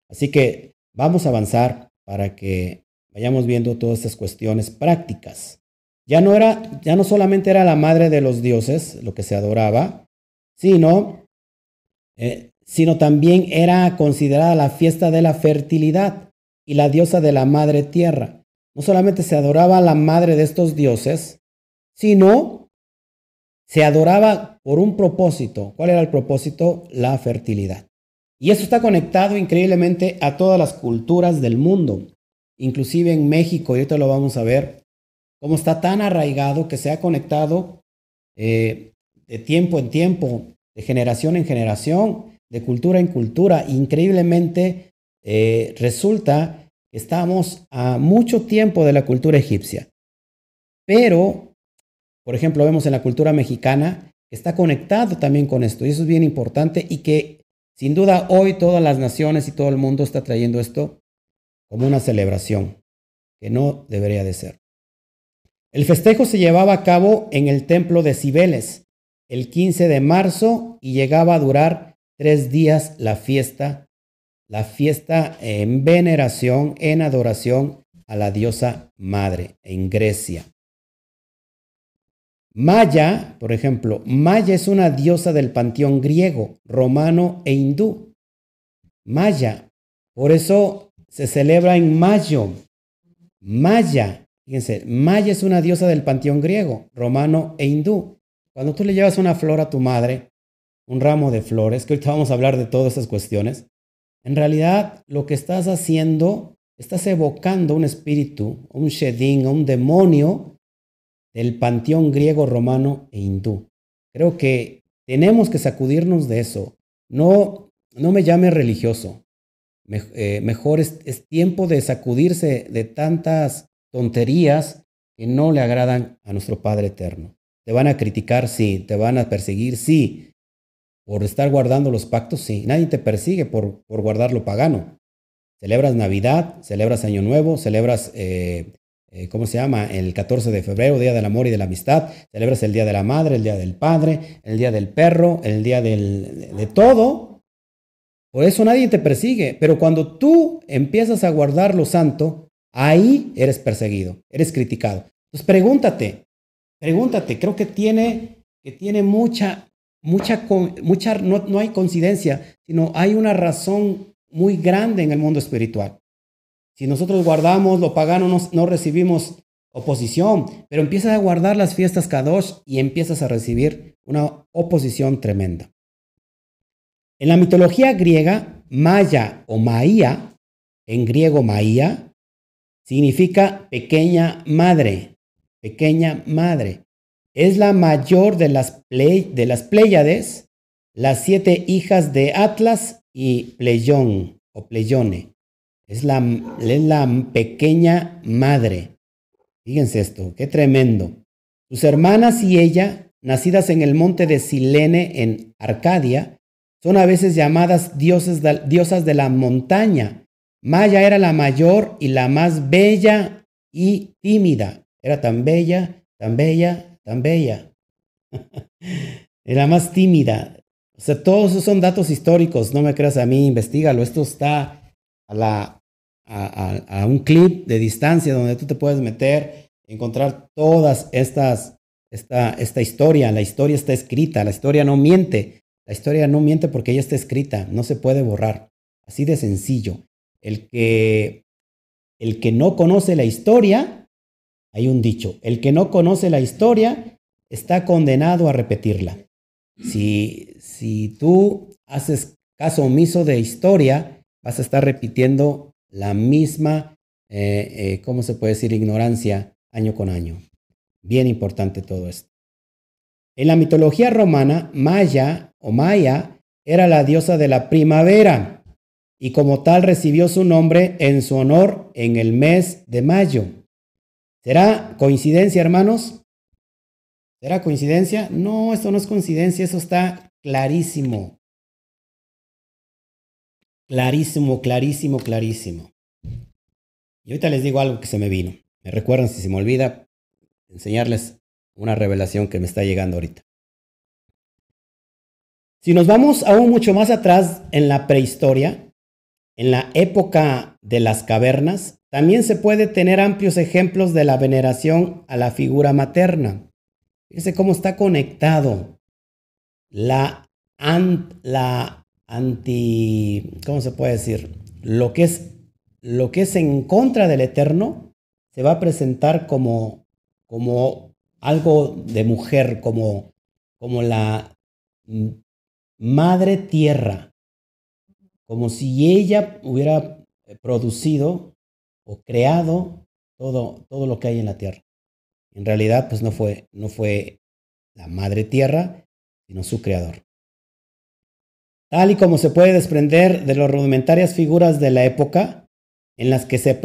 Así que vamos a avanzar para que vayamos viendo todas estas cuestiones prácticas. Ya no era, ya no solamente era la madre de los dioses lo que se adoraba, sino, eh, sino también era considerada la fiesta de la fertilidad y la diosa de la madre tierra. No solamente se adoraba a la madre de estos dioses, sino se adoraba por un propósito. ¿Cuál era el propósito? La fertilidad. Y eso está conectado increíblemente a todas las culturas del mundo, inclusive en México, y ahorita lo vamos a ver, cómo está tan arraigado que se ha conectado eh, de tiempo en tiempo, de generación en generación, de cultura en cultura. Increíblemente eh, resulta que estamos a mucho tiempo de la cultura egipcia. Pero, por ejemplo, vemos en la cultura mexicana está conectado también con esto, y eso es bien importante, y que sin duda hoy todas las naciones y todo el mundo está trayendo esto como una celebración, que no debería de ser. El festejo se llevaba a cabo en el templo de Cibeles el 15 de marzo y llegaba a durar tres días la fiesta, la fiesta en veneración, en adoración a la diosa madre en Grecia. Maya, por ejemplo, Maya es una diosa del panteón griego, romano e hindú. Maya, por eso se celebra en mayo. Maya, fíjense, Maya es una diosa del panteón griego, romano e hindú. Cuando tú le llevas una flor a tu madre, un ramo de flores, que ahorita vamos a hablar de todas esas cuestiones, en realidad lo que estás haciendo, estás evocando un espíritu, un shedin, un demonio del panteón griego, romano e hindú. Creo que tenemos que sacudirnos de eso. No, no me llame religioso. Eh, mejor es, tiempo de sacudirse de tantas tonterías que no le agradan a nuestro Padre Eterno. Te van a criticar, sí. Te van a perseguir, sí. Por estar guardando los pactos, sí. Nadie te persigue por, por guardar lo pagano. Celebras Navidad, celebras Año Nuevo, celebras, eh, eh, ¿cómo se llama? El 14 de febrero, Día del Amor y de la Amistad. Celebras el Día de la Madre, el Día del Padre, el Día del Perro, el Día de todo. Por eso nadie te persigue. Pero cuando tú empiezas a guardar lo santo, ahí eres perseguido, eres criticado. Entonces pregúntate, Pregúntate, creo que tiene, que tiene mucha, mucha, mucha no, no hay coincidencia, sino hay una razón muy grande en el mundo espiritual. Si nosotros guardamos lo pagano, no, recibimos oposición, pero empiezas a guardar las fiestas Kadosh y empiezas a recibir una oposición tremenda. En la mitología griega, Maya o Maía, en griego Maía, significa pequeña madre pequeña madre. Es la mayor de las, de las Pléyades, las siete hijas de Atlas y Pleión o Pleione. Es la, es la pequeña madre. Fíjense esto, qué tremendo. Sus hermanas y ella, nacidas en el monte de Silene en Arcadia, son a veces llamadas diosas de la montaña. Maya era la mayor y la más bella y tímida. Era tan bella, tan bella, tan bella. [laughs] Era más tímida. O sea, todos esos son datos históricos. No me creas a mí, investigalo. Esto está a, la, a, un clip de distancia donde tú te puedes meter, encontrar todas estas, esta, esta historia. La historia está escrita, la historia no miente. La historia no miente porque ya está escrita, no se puede borrar. Así de sencillo. El que, el que no conoce la historia hay un dicho, el que no conoce la historia está condenado a repetirla. Si, si tú haces caso omiso de historia, vas a estar repitiendo la misma, eh, eh, ¿cómo se puede decir? Ignorancia año con año. Bien importante todo esto. En la mitología romana, Maya o Maya era la diosa de la primavera y como tal recibió su nombre en su honor en el mes de mayo. ¿Será coincidencia, hermanos? ¿Será coincidencia? No, esto no es coincidencia, eso está clarísimo. Clarísimo, clarísimo, clarísimo. Y ahorita les digo algo que se me vino. Me recuerdan si se me olvida enseñarles una revelación que me está llegando ahorita. Si nos vamos aún mucho más atrás en la prehistoria, en la época de las cavernas, también se puede tener amplios ejemplos de la veneración a la figura materna. Fíjense cómo está conectado la, la anti, ¿cómo se puede decir? Lo que es lo que es en contra del eterno se va a presentar como, como algo de mujer, como, como la madre tierra, como si ella hubiera producido o creado todo, todo lo que hay en la tierra. En realidad, pues no fue, no fue la madre tierra, sino su creador. Tal y como se puede desprender de las rudimentarias figuras de la época, en las que se,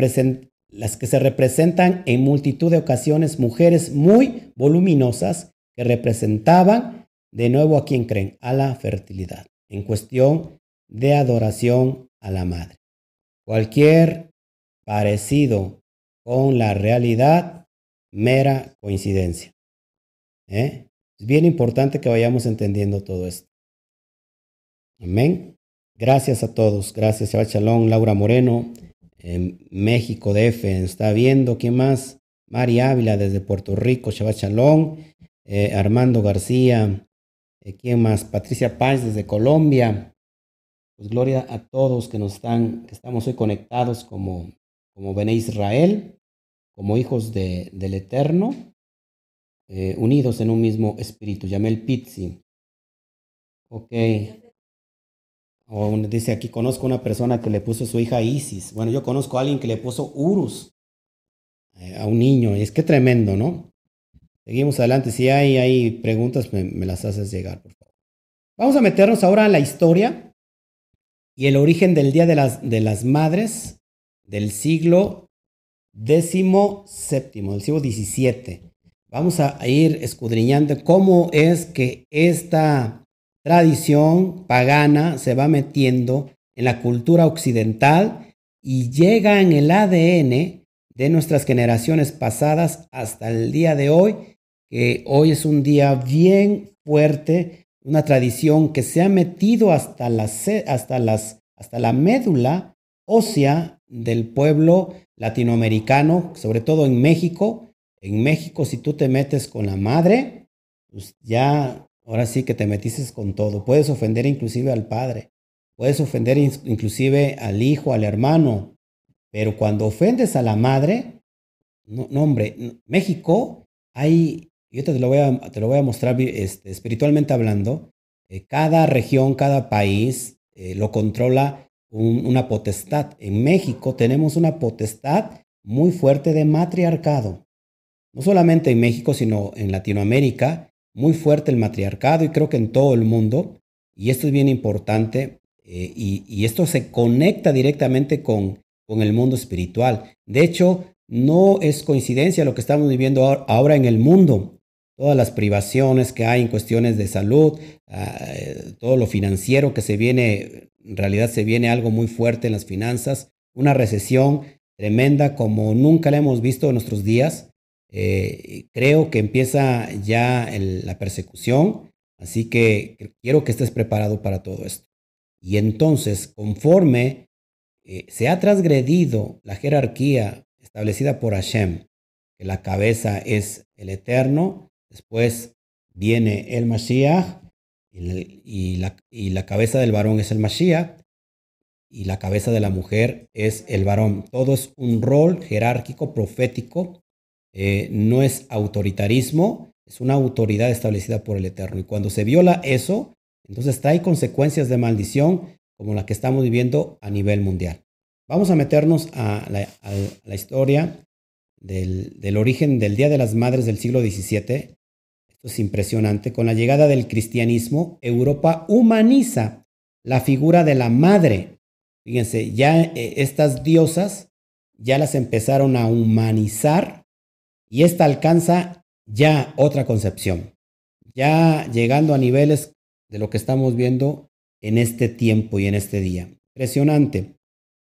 las que se representan en multitud de ocasiones mujeres muy voluminosas que representaban de nuevo a quien creen, a la fertilidad, en cuestión de adoración a la madre. Cualquier parecido con la realidad, mera coincidencia. ¿Eh? Es bien importante que vayamos entendiendo todo esto. Amén. Gracias a todos. Gracias, Shabbat Shalom, Laura Moreno, en México DF, está viendo, ¿quién más? Mari Ávila desde Puerto Rico, Shabbat Shalom, eh, Armando García, eh, ¿quién más? Patricia Paz desde Colombia. Pues gloria a todos que nos están, que estamos hoy conectados como, como Bene Israel, como hijos de, del Eterno, eh, unidos en un mismo espíritu. Yamel Pizzi. Ok. O dice aquí, conozco una persona que le puso su hija Isis. Bueno, yo conozco a alguien que le puso Urus eh, a un niño. Y es que tremendo, ¿no? Seguimos adelante. Si hay, hay preguntas, me, las haces llegar, por favor. Vamos a meternos ahora en la historia y el origen del Día de las, de las Madres del siglo XVII, del siglo XVII. Vamos a ir escudriñando cómo es que esta tradición pagana se va metiendo en la cultura occidental y llega en el ADN de nuestras generaciones pasadas hasta el día de hoy, que hoy es un día bien fuerte, una tradición que se ha metido hasta, hasta, las, hasta la médula ósea del pueblo latinoamericano, sobre todo en México. En México, si tú te metes con la madre, pues ya Ahora sí que te metiste con todo. Puedes ofender inclusive al padre. Puedes ofender inclusive al hijo, al hermano. Pero cuando ofendes a la madre, no, hombre, México hay, yo te lo voy a, te lo voy a mostrar este, espiritualmente hablando, eh, cada región, cada país eh, lo controla una potestad. En México tenemos una potestad muy fuerte de matriarcado. No solamente en México, sino en Latinoamérica muy fuerte el matriarcado y creo que en todo el mundo, y esto es bien importante, eh, y, esto se conecta directamente con, con el mundo espiritual. De hecho, no es coincidencia lo que estamos viviendo ahora en el mundo. Todas las privaciones que hay en cuestiones de salud, ah, todo lo financiero que se viene, en realidad se viene algo muy fuerte en las finanzas, una recesión tremenda como nunca la hemos visto en nuestros días. Eh, creo que empieza ya la persecución, así que quiero que estés preparado para todo esto. Y entonces, conforme eh, se ha transgredido la jerarquía establecida por Hashem, que la cabeza es el eterno, después viene el Mashiach, y, la, cabeza del varón es el Mashiach, y la cabeza de la mujer es el varón. Todo es un rol jerárquico, profético, eh, no es autoritarismo, es una autoridad establecida por el Eterno. Y cuando se viola eso, entonces trae consecuencias de maldición como la que estamos viviendo a nivel mundial. Vamos a meternos a la, historia del, del, origen del Día de las Madres del siglo XVII. Esto es impresionante. Con la llegada del cristianismo, Europa humaniza la figura de la madre. Fíjense, ya eh, estas diosas ya las empezaron a humanizar y esta alcanza ya otra concepción, ya llegando a niveles de lo que estamos viendo en este tiempo y en este día. Impresionante.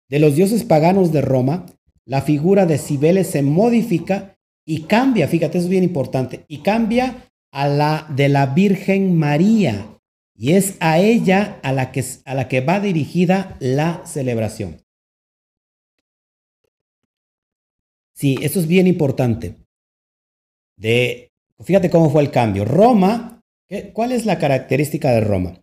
De los dioses paganos de Roma, la figura de Cibeles se modifica y cambia, fíjate, eso es bien importante, y cambia a la de la Virgen María. y es a ella a la que, a la que va dirigida la celebración. Sí, esto es bien importante. De, fíjate cómo fue el cambio. Roma, ¿cuál es la característica de Roma?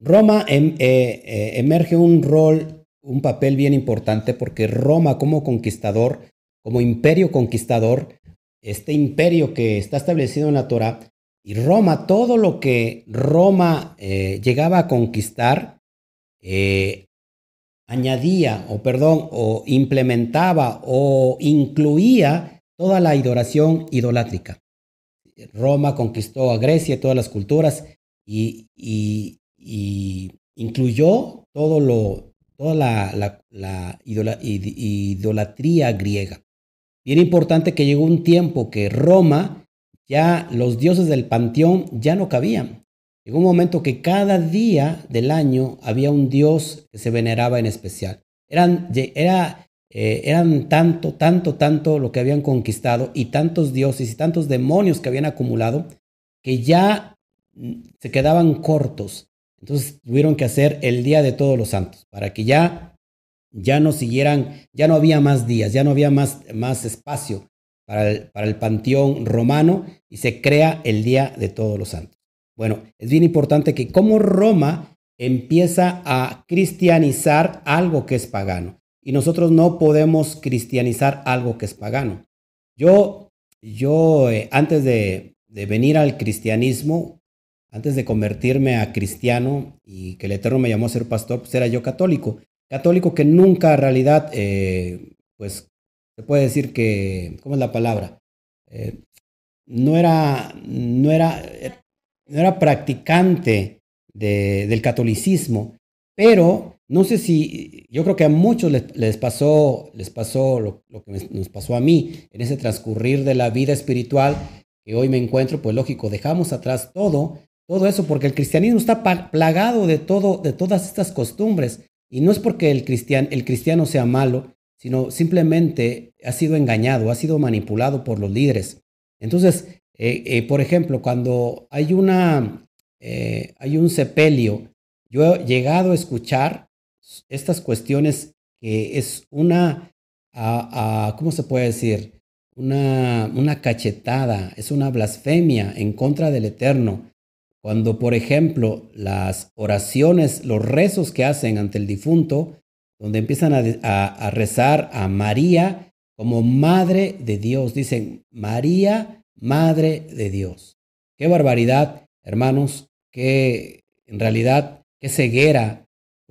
Roma em, eh, eh, emerge un rol, un papel bien importante porque Roma como conquistador, como imperio conquistador, este imperio que está establecido en la Torah, y Roma, todo lo que Roma eh, llegaba a conquistar, añadía, o perdón, o implementaba o incluía toda la adoración idolátrica. Roma conquistó a Grecia todas las culturas y, incluyó todo lo, toda la, la, idolatría griega. Bien importante que llegó un tiempo que Roma, ya los dioses del panteón ya no cabían. Llegó un momento que cada día del año había un dios que se veneraba en especial. Eran, era, eh, eran tanto, tanto, tanto lo que habían conquistado y tantos dioses y tantos demonios que habían acumulado que ya mm, se quedaban cortos. Entonces tuvieron que hacer el Día de Todos los Santos para que ya, ya no siguieran, ya no había más días, ya no había más, más espacio para el, para el panteón romano y se crea el Día de Todos los Santos. Bueno, es bien importante que como Roma empieza a cristianizar algo que es pagano y nosotros no podemos cristianizar algo que es pagano. Yo, yo eh, antes de, de venir al cristianismo, antes de convertirme a cristiano y que el Eterno me llamó a ser pastor, pues era yo católico. Católico que nunca en realidad, eh, pues se puede decir que, ¿cómo es la palabra? Eh, no, era, no, era, no era practicante del catolicismo, pero no sé si, yo creo que a muchos les, pasó, les pasó lo, que nos pasó a mí en ese transcurrir de la vida espiritual que hoy me encuentro, pues lógico, dejamos atrás todo todo eso, porque el cristianismo está plagado de, todo, de todas estas costumbres. Y no es porque el, cristian, el cristiano sea malo, sino simplemente ha sido engañado, ha sido manipulado por los líderes. Entonces, eh, eh, por ejemplo, cuando hay, una, eh, hay un sepelio, yo he llegado a escuchar estas cuestiones que es una, ¿cómo se puede decir? Una, una cachetada, es una blasfemia en contra del Eterno cuando, por ejemplo, las oraciones, los rezos que hacen ante el difunto, donde empiezan a, rezar a María como Madre de Dios, dicen María, Madre de Dios. Qué barbaridad, hermanos, qué en realidad, qué ceguera,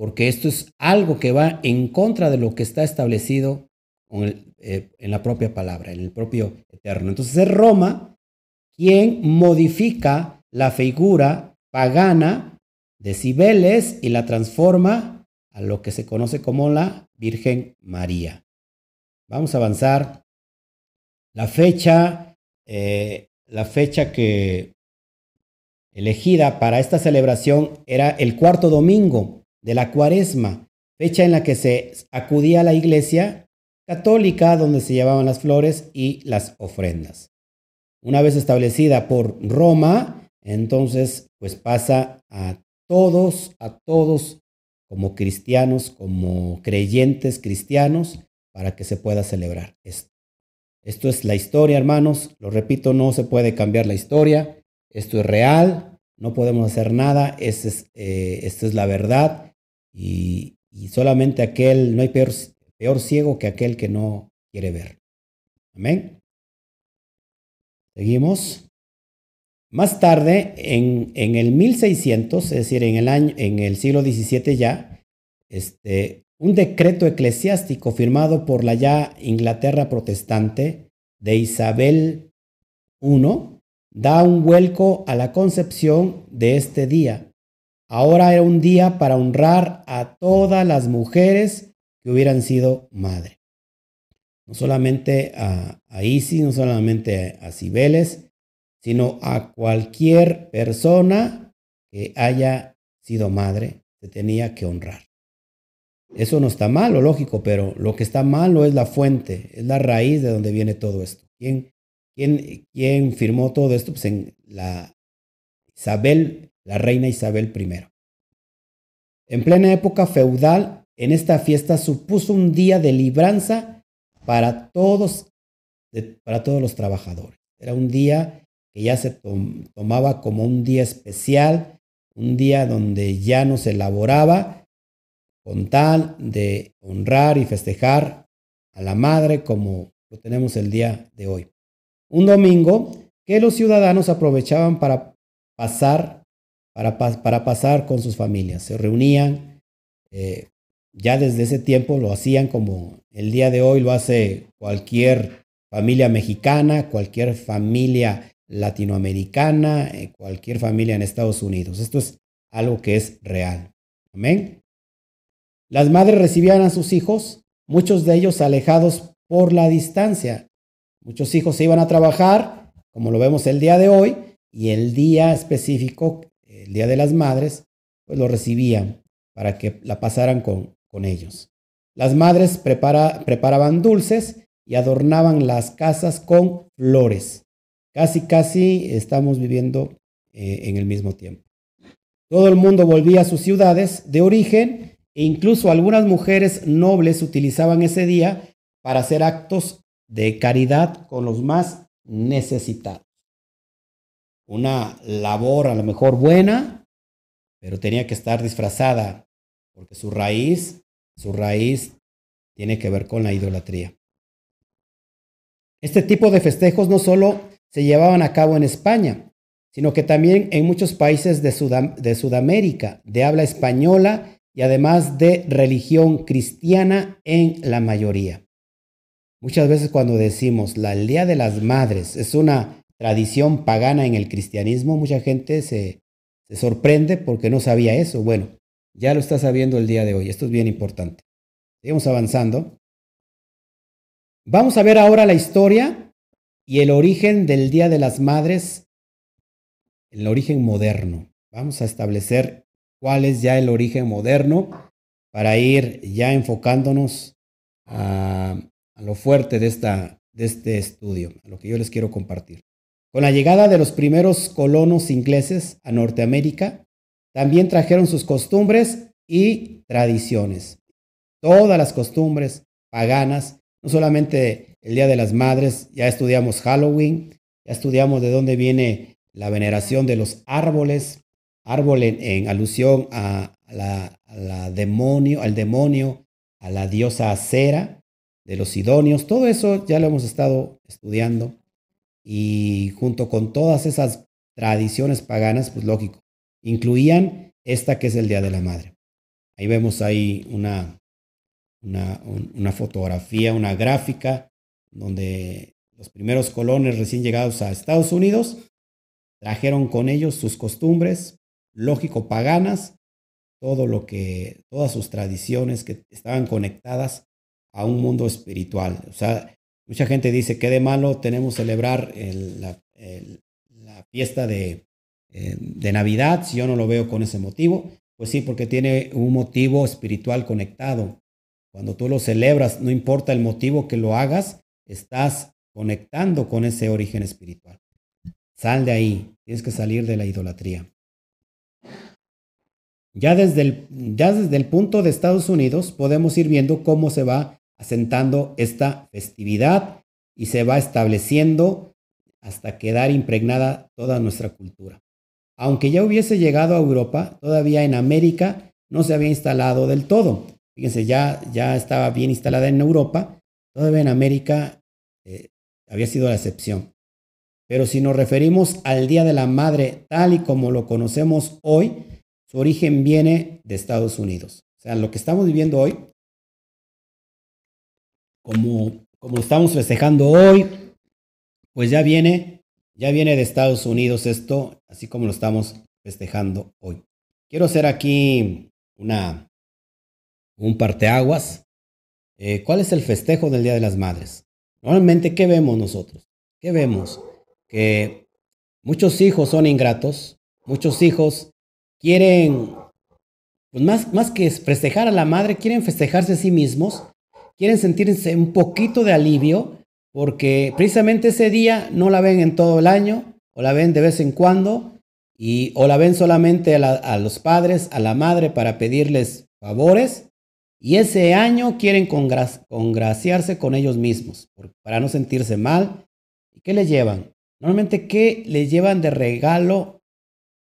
porque esto es algo que va en contra de lo que está establecido eh, en la propia palabra, en el propio Eterno. Entonces es Roma quien modifica la figura pagana de Cibeles y la transforma a lo que se conoce como la Virgen María. Vamos a avanzar. La fecha, eh, la fecha que elegida para esta celebración era el cuarto domingo de la cuaresma, fecha en la que se acudía a la iglesia católica donde se llevaban las flores y las ofrendas. Una vez establecida por Roma, entonces, pues pasa a todos, a todos como cristianos, como creyentes cristianos, para que se pueda celebrar esto. Esto es la historia, hermanos. Lo repito, no se puede cambiar la historia. Esto es real. No podemos hacer nada. Eh, esta es la verdad. Y, solamente aquel, no hay peor, peor ciego que aquel que no quiere ver. Amén. Seguimos. Más tarde, en, el 1600, es decir, en el, año, en el siglo XVII ya, este, un decreto eclesiástico firmado por la ya Inglaterra protestante de Isabel I da un vuelco a la concepción de este día. Ahora era un día para honrar a todas las mujeres que hubieran sido madre. No solamente a, a Isis, no solamente a Cibeles, sino a cualquier persona que haya sido madre, se tenía que honrar. Eso no está mal, lógico, pero lo que está malo es la fuente, es la raíz de donde viene todo esto. ¿Quién, quién, quién firmó todo esto? Pues en la Isabel, la reina Isabel I. En plena época feudal, en esta fiesta supuso un día de libranza para todos, para todos los trabajadores. Era un día que ya se tomaba como un día especial, un día donde ya no se elaboraba con tal de honrar y festejar a la madre como lo tenemos el día de hoy. Un domingo que los ciudadanos aprovechaban para pasar, para, para pasar con sus familias. Se reunían, eh, ya desde ese tiempo lo hacían como el día de hoy lo hace cualquier familia mexicana, cualquier familia latinoamericana, eh, cualquier familia en Estados Unidos. Esto es algo que es real. Amén. Las madres recibían a sus hijos, muchos de ellos alejados por la distancia. Muchos hijos se iban a trabajar, como lo vemos el día de hoy, y el día específico, Día de las Madres, pues lo recibían para que la pasaran con, con ellos. Las madres preparaban dulces y adornaban las casas con flores. Casi, casi estamos viviendo eh, en el mismo tiempo. Todo el mundo volvía a sus ciudades de origen e incluso algunas mujeres nobles utilizaban ese día para hacer actos de caridad con los más necesitados. Una labor a lo mejor buena, pero tenía que estar disfrazada porque su raíz, su raíz tiene que ver con la idolatría. Este tipo de festejos no solo se llevaban a cabo en España, sino que también en muchos países de, de Sudamérica, de habla española y además de religión cristiana en la mayoría. Muchas veces cuando decimos la el Día de las Madres es una tradición pagana en el cristianismo, mucha gente se, sorprende porque no sabía eso. Bueno, ya lo está sabiendo el día de hoy. Esto es bien importante. Seguimos avanzando. Vamos a ver ahora la historia y el origen del Día de las Madres, el origen moderno. Vamos a establecer cuál es ya el origen moderno para ir ya enfocándonos a, lo fuerte de, esta, de este estudio, a lo que yo les quiero compartir. Con la llegada de los primeros colonos ingleses a Norteamérica, también trajeron sus costumbres y tradiciones. Todas las costumbres paganas, no solamente el Día de las Madres, ya estudiamos Halloween, ya estudiamos de dónde viene la veneración de los árboles, árbol en, alusión a, la, demonio, al demonio, a la diosa acera de los idóneos, todo eso ya lo hemos estado estudiando y junto con todas esas tradiciones paganas, pues lógico, incluían esta que es el Día de la Madre. Ahí vemos ahí una, una, fotografía, una gráfica, donde los primeros colones recién llegados a Estados Unidos trajeron con ellos sus costumbres, lógico paganas, todo lo que, todas sus tradiciones que estaban conectadas a un mundo espiritual. O sea, mucha gente dice que de malo tenemos celebrar la, fiesta de, eh, de Navidad, si yo no lo veo con ese motivo. Pues sí, porque tiene un motivo espiritual conectado. Cuando tú lo celebras, no importa el motivo que lo hagas, estás conectando con ese origen espiritual. Sal de ahí, tienes que salir de la idolatría. Ya desde el, ya desde el punto de Estados Unidos podemos ir viendo cómo se va asentando esta festividad y se va estableciendo hasta quedar impregnada toda nuestra cultura. Aunque ya hubiese llegado a Europa, todavía en América no se había instalado del todo. Fíjense, ya, ya estaba bien instalada en Europa, todavía en América eh, había sido la excepción. Pero si nos referimos al Día de la Madre tal y como lo conocemos hoy, su origen viene de Estados Unidos. O sea, lo que estamos viviendo hoy, como, como estamos festejando hoy, pues ya viene, ya viene de Estados Unidos esto, así como lo estamos festejando hoy. Quiero hacer aquí una, un parteaguas. Eh, ¿Cuál es el festejo del Día de las Madres? Normalmente, ¿qué vemos nosotros? ¿Qué vemos? Que muchos hijos son ingratos, muchos hijos quieren, pues más, más que festejar a la madre, quieren festejarse a sí mismos, quieren sentirse un poquito de alivio, porque precisamente ese día no la ven en todo el año, o la ven de vez en cuando, y o la ven solamente a, los padres, a la madre para pedirles favores y ese año quieren congraciarse con ellos mismos para no sentirse mal. ¿Y qué les llevan? Normalmente, ¿qué les llevan de regalo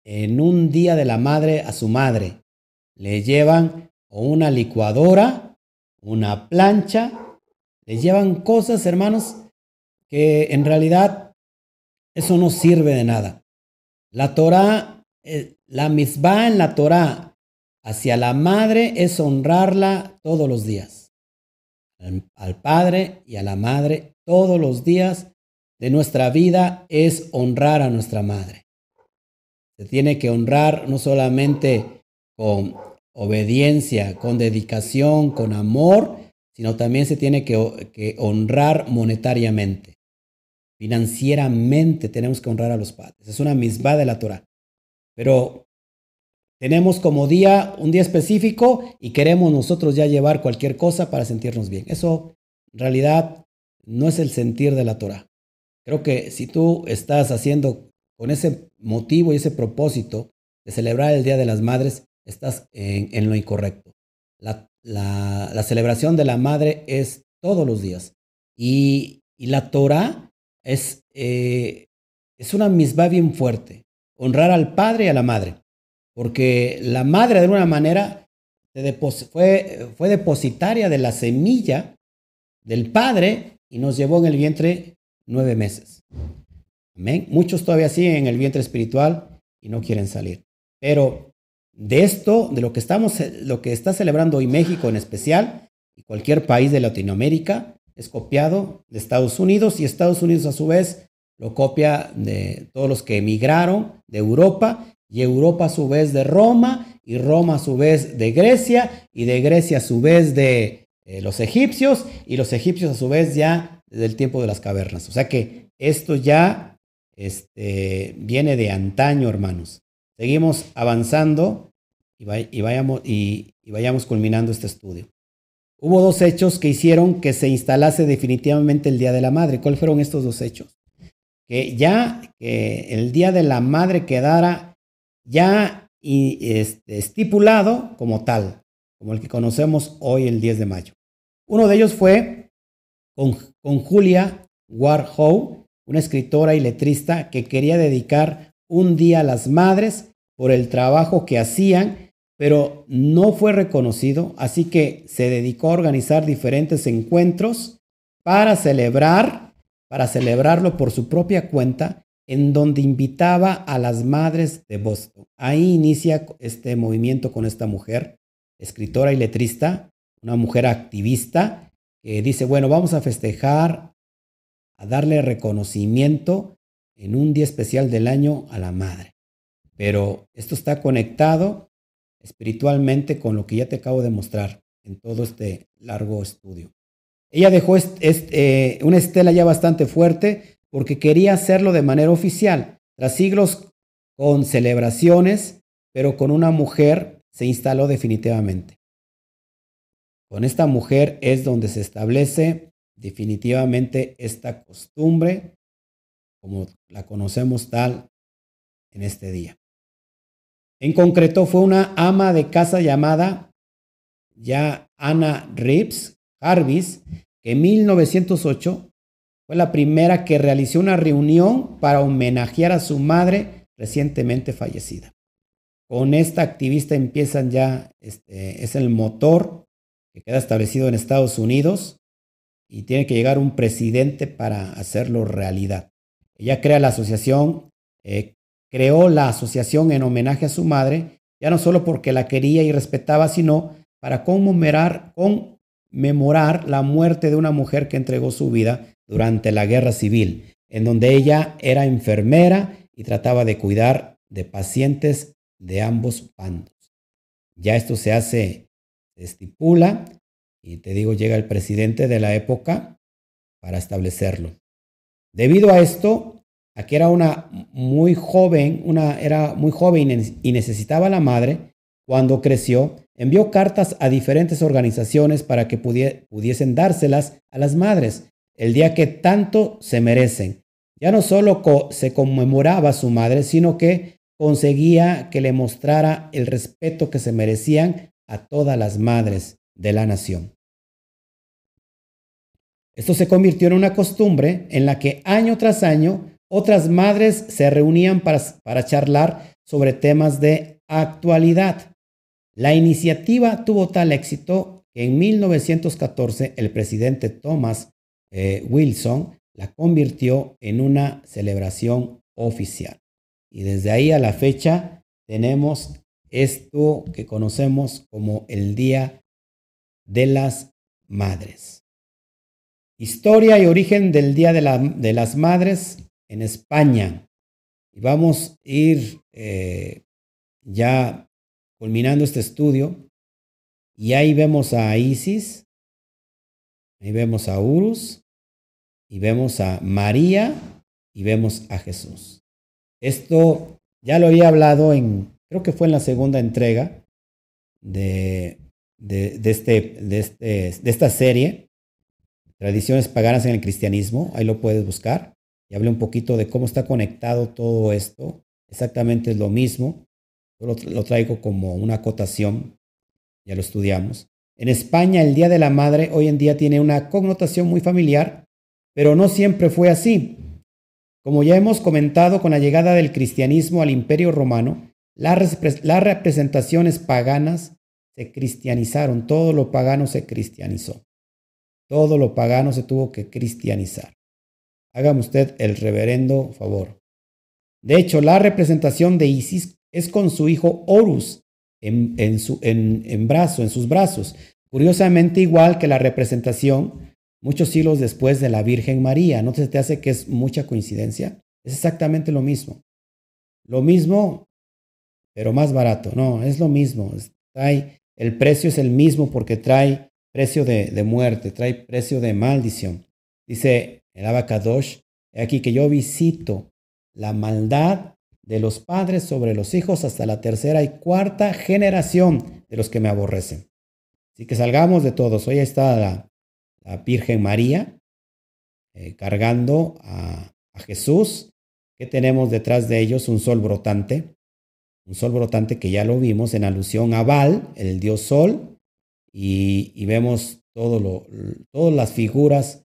en un día de la madre a su madre? Le llevan una licuadora, una plancha, les llevan cosas, hermanos, que en realidad eso no sirve de nada. La Torah, eh, la misma en la Torah hacia la madre es honrarla todos los días. Al, padre y a la madre todos los días de nuestra vida es honrar a nuestra madre. Se tiene que honrar no solamente con obediencia, con dedicación, con amor, sino también se tiene que, honrar monetariamente. Financieramente tenemos que honrar a los padres. Es una misma de la Torah. Pero tenemos como día un día específico y queremos nosotros ya llevar cualquier cosa para sentirnos bien. Eso en realidad no es el sentir de la Torah. Creo que si tú estás haciendo con ese motivo y ese propósito de celebrar el Día de las Madres, estás en, lo incorrecto. La, celebración de la madre es todos los días. Y, y la Torah es, eh, es una misma bien fuerte. Honrar al padre y a la madre. Porque la madre, de alguna manera, fue, fue depositaria de la semilla del padre y nos llevó en el vientre nueve meses. Amén. Muchos todavía siguen en el vientre espiritual y no quieren salir. Pero de esto, de lo que estamos, lo que está celebrando hoy México en especial, y cualquier país de Latinoamérica, es copiado de Estados Unidos y Estados Unidos a su vez lo copia de todos los que emigraron de Europa y Europa a su vez de Roma y Roma a su vez de Grecia y de Grecia a su vez de eh, los egipcios y los egipcios a su vez ya desde el tiempo de las cavernas. O sea que esto ya este, viene de antaño, hermanos. Seguimos avanzando y, vayamos, culminando este estudio. Hubo dos hechos que hicieron que se instalase definitivamente el Día de la Madre. ¿Cuáles fueron estos dos hechos? Que ya el Día de la Madre quedara ya este, estipulado como tal, como el que conocemos hoy el 10 de mayo. Uno de ellos fue con, con Julia Warhoe, una escritora y letrista que quería dedicar un día a las madres por el trabajo que hacían pero no fue reconocido, así que se dedicó a organizar diferentes encuentros para celebrar, para celebrarlo por su propia cuenta, en donde invitaba a las madres de Boston. Ahí inicia este movimiento con esta mujer, escritora y letrista, una mujer activista, que dice, bueno, vamos a festejar, a darle reconocimiento en un día especial del año a la madre. Pero esto está conectado espiritualmente con lo que ya te acabo de mostrar en todo este largo estudio. Ella dejó eh, una estela ya bastante fuerte porque quería hacerlo de manera oficial. Tras siglos con celebraciones, pero con una mujer se instaló definitivamente. Con esta mujer es donde se establece definitivamente esta costumbre, como la conocemos tal en este día. En concreto, fue una ama de casa llamada ya Anna Reeves Jarvis, que en 1908 fue la primera que realizó una reunión para homenajear a su madre recientemente fallecida. Con esta activista empiezan ya, este, es el motor que queda establecido en Estados Unidos y tiene que llegar un presidente para hacerlo realidad. Ella crea la asociación eh, creó la asociación en homenaje a su madre, ya no solo porque la quería y respetaba, sino para conmemorar, conmemorar la muerte de una mujer que entregó su vida durante la guerra civil, en donde ella era enfermera y trataba de cuidar de pacientes de ambos bandos. Ya esto se hace, se estipula, y te digo, llega el presidente de la época para establecerlo. Debido a esto, Aquí era una muy joven, una, era muy joven y necesitaba la madre. Cuando creció, envió cartas a diferentes organizaciones para que pudiesen dárselas a las madres el día que tanto se merecen. Ya no solo se conmemoraba su madre, sino que conseguía que le mostrara el respeto que se merecían a todas las madres de la nación. Esto se convirtió en una costumbre en la que año tras año otras madres se reunían para, para charlar sobre temas de actualidad. La iniciativa tuvo tal éxito que en 1914 el presidente Thomas eh, Wilson la convirtió en una celebración oficial. Y desde ahí a la fecha tenemos esto que conocemos como el Día de las Madres. Historia y origen del Día de, las Madres en España. Y vamos a ir eh, ya culminando este estudio. Y ahí vemos a Isis, ahí vemos a Urus, y vemos a María, y vemos a Jesús. Esto ya lo había hablado en, creo que fue en la segunda entrega de, de, este, de, este, de esta serie, Tradiciones Paganas en el Cristianismo, ahí lo puedes buscar. Y hablé un poquito de cómo está conectado todo esto. Exactamente es lo mismo. Yo lo, traigo como una acotación, ya lo estudiamos. En España, el Día de la Madre hoy en día tiene una connotación muy familiar, pero no siempre fue así. Como ya hemos comentado, con la llegada del cristianismo al Imperio Romano, las, las representaciones paganas se cristianizaron, todo lo pagano se cristianizó. Todo lo pagano se tuvo que cristianizar. Hágame usted el reverendo favor. De hecho, la representación de Isis es con su hijo Horus en, su, en, brazo, en sus brazos. Curiosamente, igual que la representación muchos siglos después de la Virgen María. ¿No se te hace que es mucha coincidencia? Es exactamente lo mismo. Lo mismo, pero más barato. No, es lo mismo. Trae, el precio es el mismo porque trae precio de, de muerte, trae precio de maldición. Dice el Abacadosh, aquí que yo visito la maldad de los padres sobre los hijos hasta la tercera y cuarta generación de los que me aborrecen. Así que salgamos de todos. Hoy está la, Virgen María eh, cargando a, Jesús. que tenemos detrás de ellos? Un sol brotante. Un sol brotante que ya lo vimos en alusión a Baal, el dios sol. Y, vemos todo lo, todas las figuras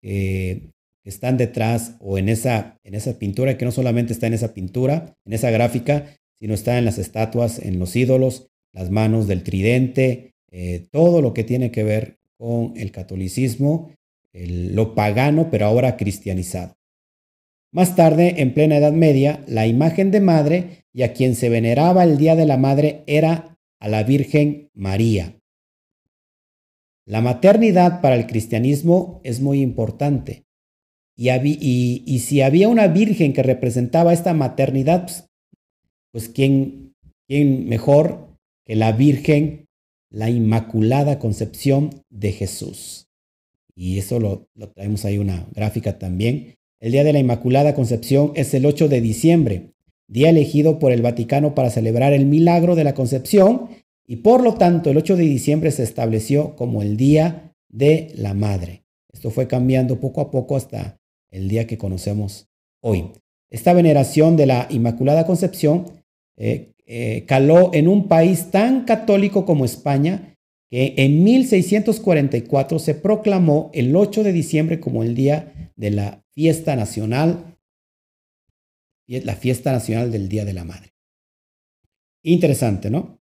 que que están detrás o en esa, en esa pintura, que no solamente está en esa pintura, en esa gráfica, sino está en las estatuas, en los ídolos, las manos del tridente, eh, todo lo que tiene que ver con el catolicismo, lo pagano, pero ahora cristianizado. Más tarde, en plena Edad Media, la imagen de madre y a quien se veneraba el Día de la Madre era a la Virgen María. La maternidad para el cristianismo es muy importante. Y, si había una virgen que representaba esta maternidad, pues, pues ¿quién, ¿quién mejor que la Virgen, la Inmaculada Concepción de Jesús? Y eso lo, lo traemos ahí una gráfica también. El Día de la Inmaculada Concepción es el 8 de diciembre, día elegido por el Vaticano para celebrar el milagro de la concepción y por lo tanto el 8 de diciembre se estableció como el Día de la Madre. Esto fue cambiando poco a poco hasta el día que conocemos hoy. Esta veneración de la Inmaculada Concepción eh, eh, caló en un país tan católico como España que en 1644 se proclamó el 8 de diciembre como el día de la fiesta nacional, la fiesta nacional del Día de la Madre. Interesante, ¿no?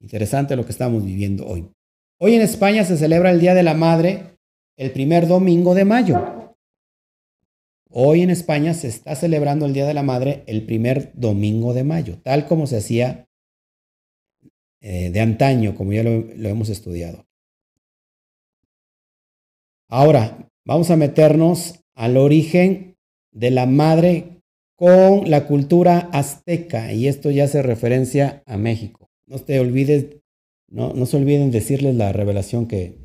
Interesante lo que estamos viviendo hoy. Hoy en España se celebra el Día de la Madre el primer domingo de mayo. Hoy en España se está celebrando el Día de la Madre el primer domingo de mayo, tal como se hacía eh, de antaño, como ya lo, hemos estudiado. Ahora, vamos a meternos al origen de la madre con la cultura azteca, y esto ya hace referencia a México. No se olviden decirles la revelación que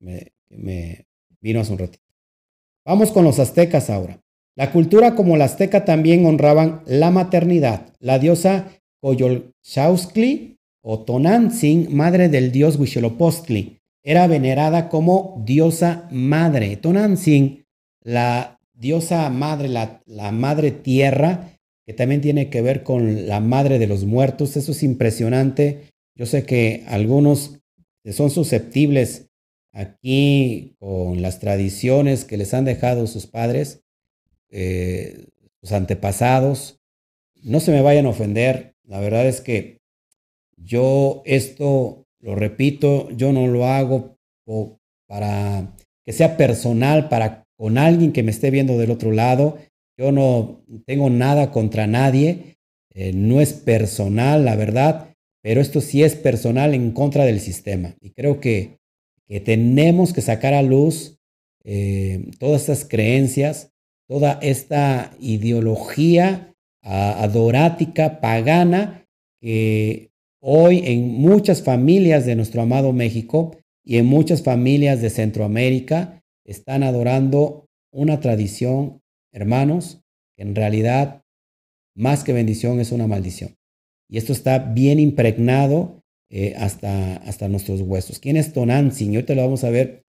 me, vino hace un ratito. Vamos con los aztecas ahora. La cultura como la azteca también honraban la maternidad. La diosa Coyolxauhqui o Tonantzin, madre del dios Huitzilopochtli, era venerada como diosa madre. Tonantzin, la diosa madre, la, madre tierra, que también tiene que ver con la madre de los muertos. Eso es impresionante. Yo sé que algunos son susceptibles aquí con las tradiciones que les han dejado sus padres, eh, sus antepasados. No se me vayan a ofender. La verdad es que yo esto, lo repito, yo no lo hago para que sea personal, para con alguien que me esté viendo del otro lado. Yo no tengo nada contra nadie. Eh, no es personal, la verdad, pero esto sí es personal en contra del sistema. Y creo que, tenemos que sacar a luz eh, todas estas creencias, toda esta ideología adorática, pagana, que hoy en muchas familias de nuestro amado México y en muchas familias de Centroamérica están adorando una tradición, hermanos, en realidad más que bendición es una maldición. Y esto está bien impregnado eh, hasta, hasta nuestros huesos. ¿Quién es Tonantzin? Y ahorita lo vamos a ver.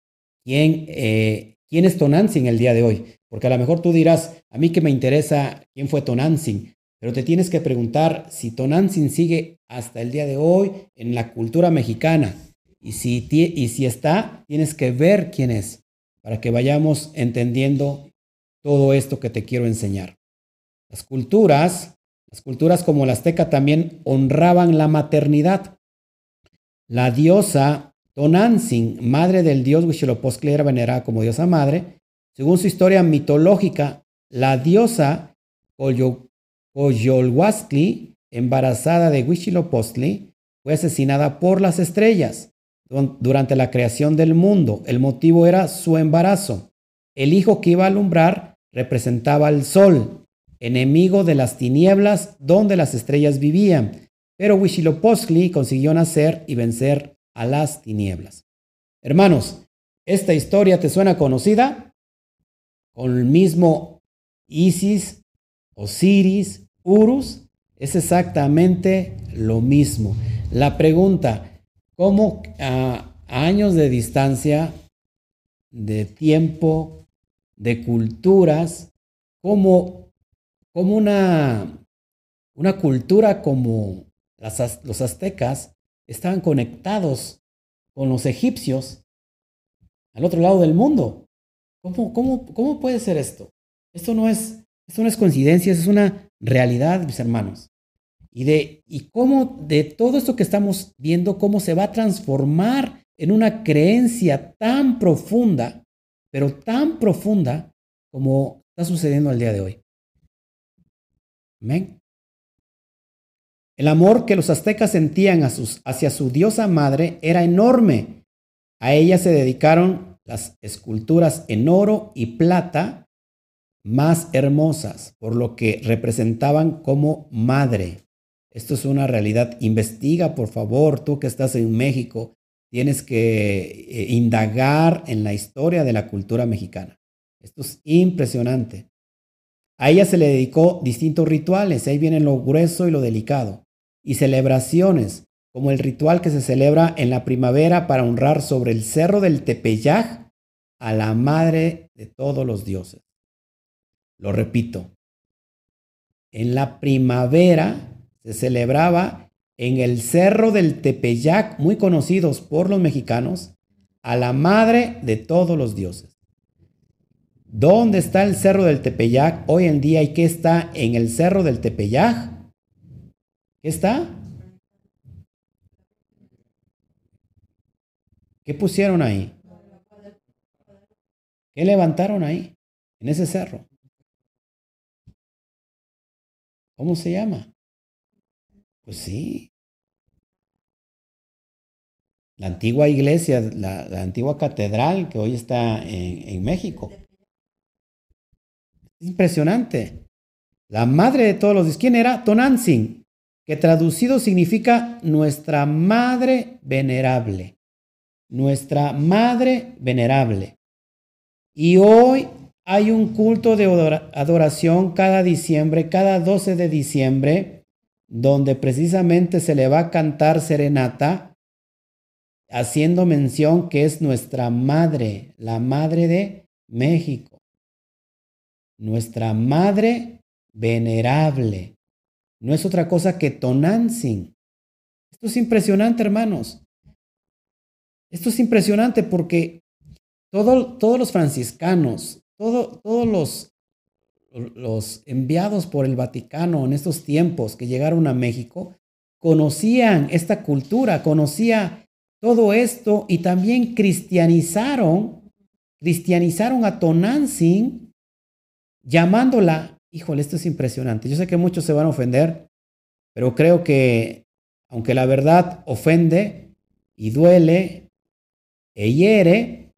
¿Quién, eh, ¿Quién es Tonantzin el día de hoy? Porque a lo mejor tú dirás, a mí que me interesa quién fue Tonantzin, pero te tienes que preguntar si Tonantzin sigue hasta el día de hoy en la cultura mexicana. Y si, y si está, tienes que ver quién es para que vayamos entendiendo todo esto que te quiero enseñar. Las culturas, las culturas como la azteca también honraban la maternidad. La diosa Tonantzin, madre del dios Huitzilopochtli, era venerada como diosa madre según su historia mitológica, la diosa Coyolhuastli, embarazada de Huitzilopochtli, fue asesinada por las estrellas durante la creación del mundo. El motivo era su embarazo. El hijo que iba a alumbrar representaba al sol, enemigo de las tinieblas donde las estrellas vivían. Pero Huitzilopochtli consiguió nacer y vencer a las tinieblas. Hermanos, ¿esta historia te suena conocida? con el mismo Isis, Osiris, Urus, es exactamente lo mismo. La pregunta, ¿cómo a años de distancia, de tiempo, de culturas, cómo, como una, una cultura como los aztecas estaban conectados con los egipcios al otro lado del mundo? ¿Cómo, cómo, cómo puede ser esto? Esto no es, esto no es coincidencia, es una realidad, mis hermanos. Y, de, y cómo de todo esto que estamos viendo, cómo se va a transformar en una creencia tan profunda, pero tan profunda como está sucediendo al día de hoy. Amén. El amor que los aztecas sentían hacia su diosa madre era enorme. A ella se dedicaron las esculturas en oro y plata más hermosas, por lo que representaban como madre. Esto es una realidad. Investiga, por favor, tú que estás en México, tienes que eh, indagar en la historia de la cultura mexicana. Esto es impresionante. A ella se le dedicó distintos rituales, ahí viene lo grueso y lo delicado, y celebraciones como el ritual que se celebra en la primavera para honrar sobre el cerro del Tepeyaj a la madre de todos los dioses. Lo repito, en la primavera se celebraba en el cerro del Tepeyac, muy conocidos por los mexicanos, a la madre de todos los dioses. ¿Dónde está el cerro del Tepeyac hoy en día y qué está en el cerro del Tepeyac? ¿Qué está? ¿Qué pusieron ahí? ¿Qué levantaron ahí, en ese cerro? ¿Cómo se llama? Pues sí. La antigua iglesia, la, antigua catedral que hoy está en, en México. Impresionante. La madre de todos los ¿Quién era? Tonantzin, que traducido significa nuestra madre venerable nuestra Madre Venerable. Y hoy hay un culto de adoración cada diciembre, cada 12 de diciembre, donde precisamente se le va a cantar serenata, haciendo mención que es nuestra Madre, la Madre de México. Nuestra Madre venerable. No es otra cosa que Tonantzin. Esto es impresionante, hermanos. Esto es impresionante porque todos los franciscanos, todos los, los enviados por el Vaticano en estos tiempos que llegaron a México, conocían esta cultura, conocía todo esto y también cristianizaron, cristianizaron a Tonantzin llamándola, híjole, esto es impresionante. Yo sé que muchos se van a ofender, pero creo que aunque la verdad ofende y duele e hiere,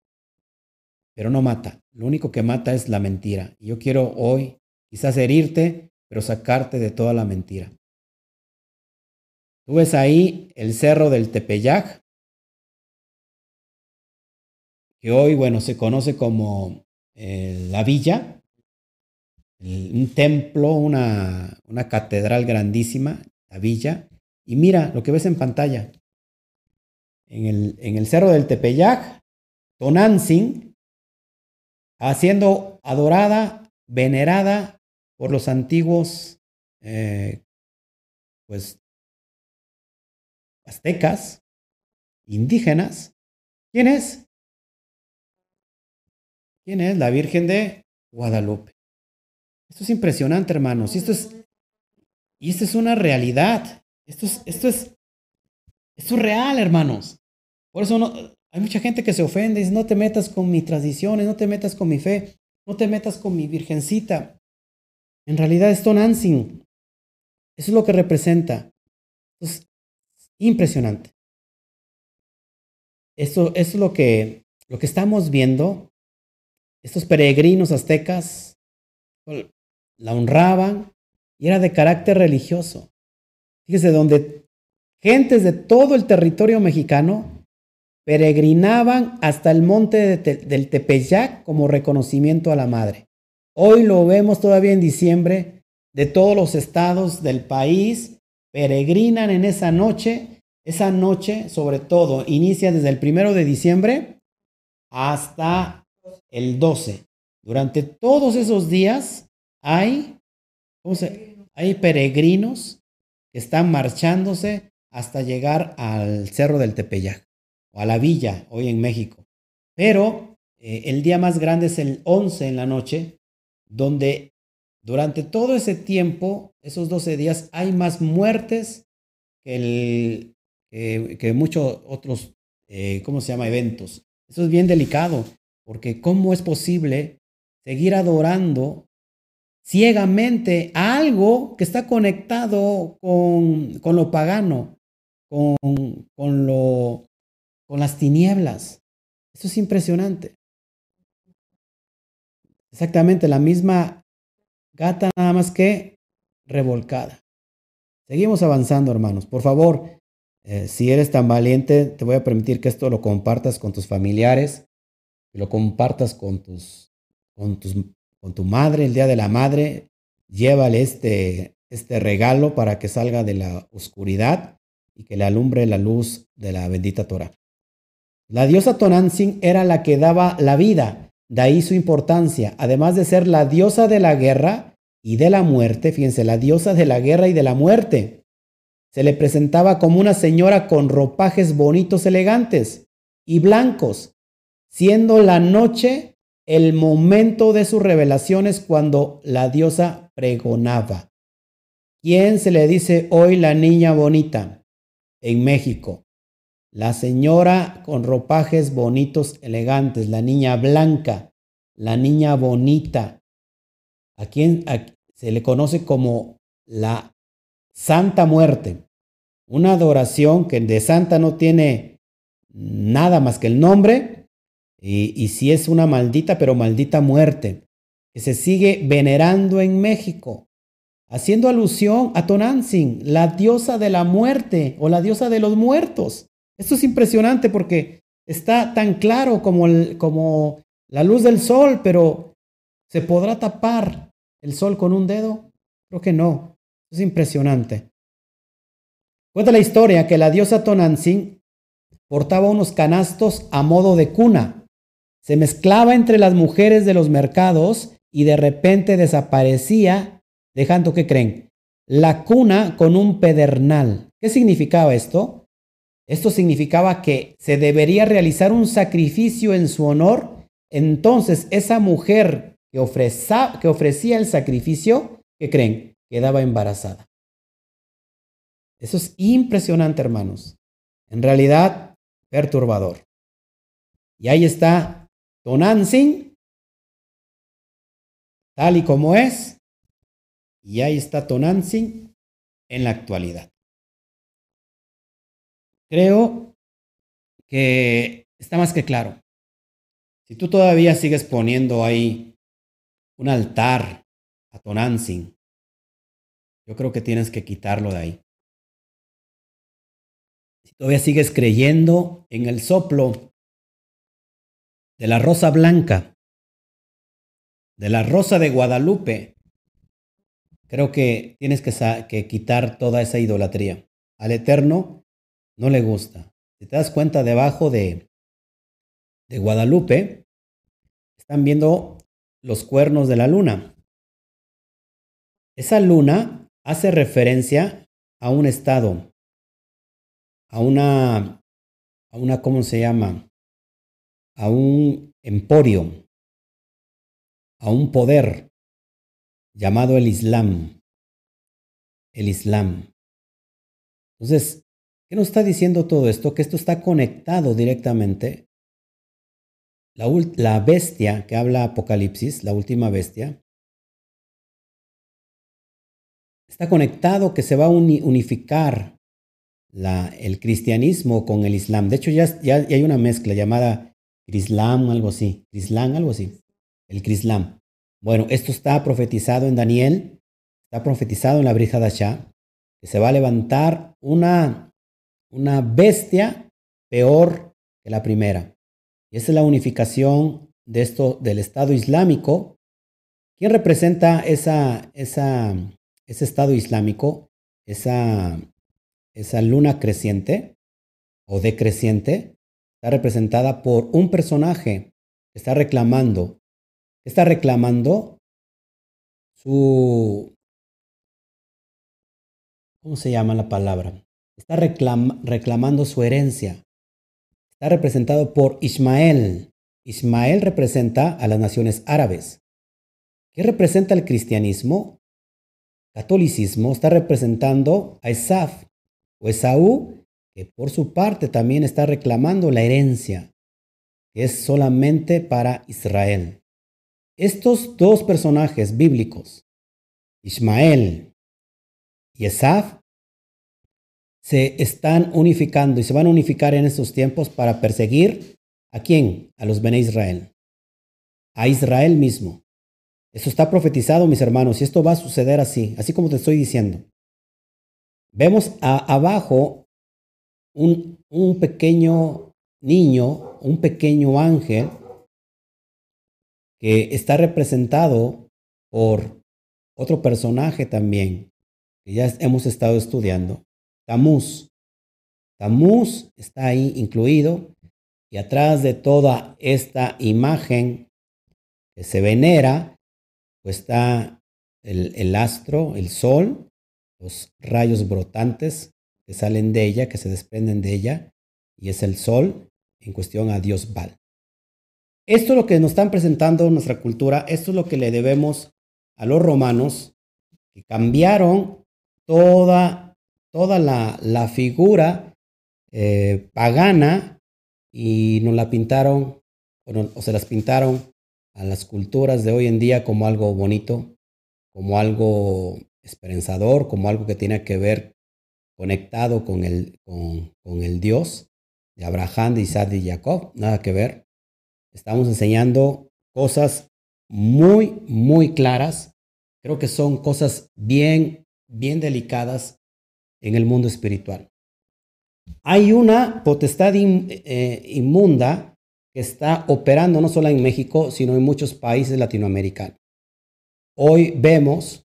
pero no mata. Lo único que mata es la mentira. Y yo quiero hoy quizás herirte, pero sacarte de toda la mentira. Tú ves ahí el cerro del Tepeyac, que hoy, bueno, se conoce como eh, la villa, un templo, una, una catedral grandísima, la villa. Y mira lo que ves en pantalla. En el, en el cerro del Tepeyac, Tonantzin, haciendo adorada, venerada por los antiguos, eh, pues, aztecas, indígenas. ¿Quién es? ¿Quién es? La Virgen de Guadalupe. Esto es impresionante, hermanos. Y esto es, y esto es una realidad. Esto es, esto es, esto es real, hermanos. Por eso no, hay mucha gente que se ofende y dice, no te metas con mis tradiciones, no te metas con mi fe, no te metas con mi virgencita. En realidad es Tonantzin. Eso es lo que representa. Es impresionante. Esto, esto es lo que, lo que estamos viendo. Estos peregrinos aztecas la honraban y era de carácter religioso. Fíjese, donde gentes de todo el territorio mexicano peregrinaban hasta el monte del Tepeyac como reconocimiento a la madre. Hoy lo vemos todavía en diciembre, de todos los estados del país peregrinan en esa noche. Esa noche, sobre todo, inicia desde el primero de diciembre hasta el 12. Durante todos esos días hay, hay peregrinos que están marchándose hasta llegar al Cerro del Tepeyac o a la villa, hoy en México. Pero eh, el día más grande es el 11 en la noche, donde durante todo ese tiempo, esos 12 días, hay más muertes que, el, que muchos otros, eh, ¿cómo se llama?, eventos. Eso es bien delicado, porque ¿cómo es posible seguir adorando ciegamente a algo que está conectado con, con lo pagano, con, con, lo, con las tinieblas. Eso es impresionante. Exactamente la misma gata nada más que revolcada. Seguimos avanzando, hermanos. Por favor, eh, si eres tan valiente, te voy a permitir que esto lo compartas con tus familiares, que lo compartas con tus, con tus, con tu madre, el día de la madre. Llévale este, este regalo para que salga de la oscuridad y que le alumbre la luz de la bendita Torah. La diosa Tonantzin era la que daba la vida, de ahí su importancia, además de ser la diosa de la guerra y de la muerte, fíjense, la diosa de la guerra y de la muerte. Se le presentaba como una señora con ropajes bonitos, elegantes y blancos, siendo la noche el momento de sus revelaciones cuando la diosa pregonaba. ¿Quién se le dice hoy la niña bonita? En México. La señora con ropajes bonitos, elegantes, la niña blanca, la niña bonita, a quien se le conoce como la Santa Muerte. Una adoración que de santa no tiene nada más que el nombre, y, y si es una maldita, pero maldita muerte, que se sigue venerando en México, haciendo alusión a Tonantzin, la diosa de la muerte o la diosa de los muertos. Esto es impresionante porque está tan claro como, como la luz del sol, pero ¿se podrá tapar el sol con un dedo? Creo que no. Es impresionante. Cuenta la historia que la diosa Tonantzin portaba unos canastos a modo de cuna. Se mezclaba entre las mujeres de los mercados y de repente desaparecía dejando, ¿qué creen? La cuna con un pedernal. ¿Qué significaba esto? Esto significaba que se debería realizar un sacrificio en su honor. Entonces, esa mujer que, que ofrecía el sacrificio, ¿qué creen? Quedaba embarazada. Eso es impresionante, hermanos. En realidad, perturbador. Y ahí está Tonantzin, tal y como es. Y ahí está Tonantzin en la actualidad. Creo que está más que claro. Si tú todavía sigues poniendo ahí un altar a Tonantzin, yo creo que tienes que quitarlo de ahí. Si todavía sigues creyendo en el soplo de la rosa blanca, de la rosa de Guadalupe, creo que tienes que, que quitar toda esa idolatría. Al Eterno no le gusta. Si te das cuenta, debajo de, de Guadalupe están viendo los cuernos de la luna. Esa luna hace referencia a un estado, a una, a una, ¿cómo se llama? A un emporio, a un poder llamado el Islam. El Islam. Entonces, ¿qué nos está diciendo todo esto? Que esto está conectado directamente. La, la bestia que habla Apocalipsis, la última bestia, está conectado que se va a unificar el cristianismo con el islam. De hecho, ya, ya, hay una mezcla llamada Islam, algo así. Islam, algo así. El Crislam. Bueno, esto está profetizado en Daniel, está profetizado en la Brija Shah, que se va a levantar una, una bestia peor que la primera. Y esa es la unificación de esto del Estado Islámico. ¿Quién representa esa, esa, ese Estado Islámico, esa, esa luna creciente o decreciente? Está representada por un personaje que está reclamando está reclamando su... ¿Cómo se llama la palabra? Está reclamando su herencia. Está representado por Ismael. Ismael representa a las naciones árabes. ¿Qué representa el cristianismo? Catolicismo está representando a Esaf o Esaú, que por su parte también está reclamando la herencia, que es solamente para Israel. Estos dos personajes bíblicos, Ismael y Esaf, se están unificando y se van a unificar en estos tiempos para perseguir a quién? A los Bene Israel, a Israel mismo. Esto está profetizado, mis hermanos, y esto va a suceder así, así como te estoy diciendo. Vemos abajo un, un pequeño niño, un pequeño ángel que está representado por otro personaje también, que ya hemos estado estudiando, Tamuz. Tamuz está ahí incluido y atrás de toda esta imagen que se venera, pues está el, el astro, el sol, los rayos brotantes que salen de ella, que se desprenden de ella, y es el sol en cuestión a Dios Baal. Esto es lo que nos están presentando nuestra cultura, esto es lo que le debemos a los romanos, que cambiaron toda, toda la, la figura eh, pagana y nos la pintaron, o, o se las pintaron a las culturas de hoy en día como algo bonito, como algo esperanzador, como algo que tiene que ver conectado con el, con, con el Dios de Abraham, de Isaac y Jacob, nada que ver. Estamos enseñando cosas muy, muy claras. Creo que son cosas bien, bien delicadas en el mundo espiritual. Hay una potestad eh, inmunda que está operando no solo en México, sino en muchos países latinoamericanos. Hoy vemos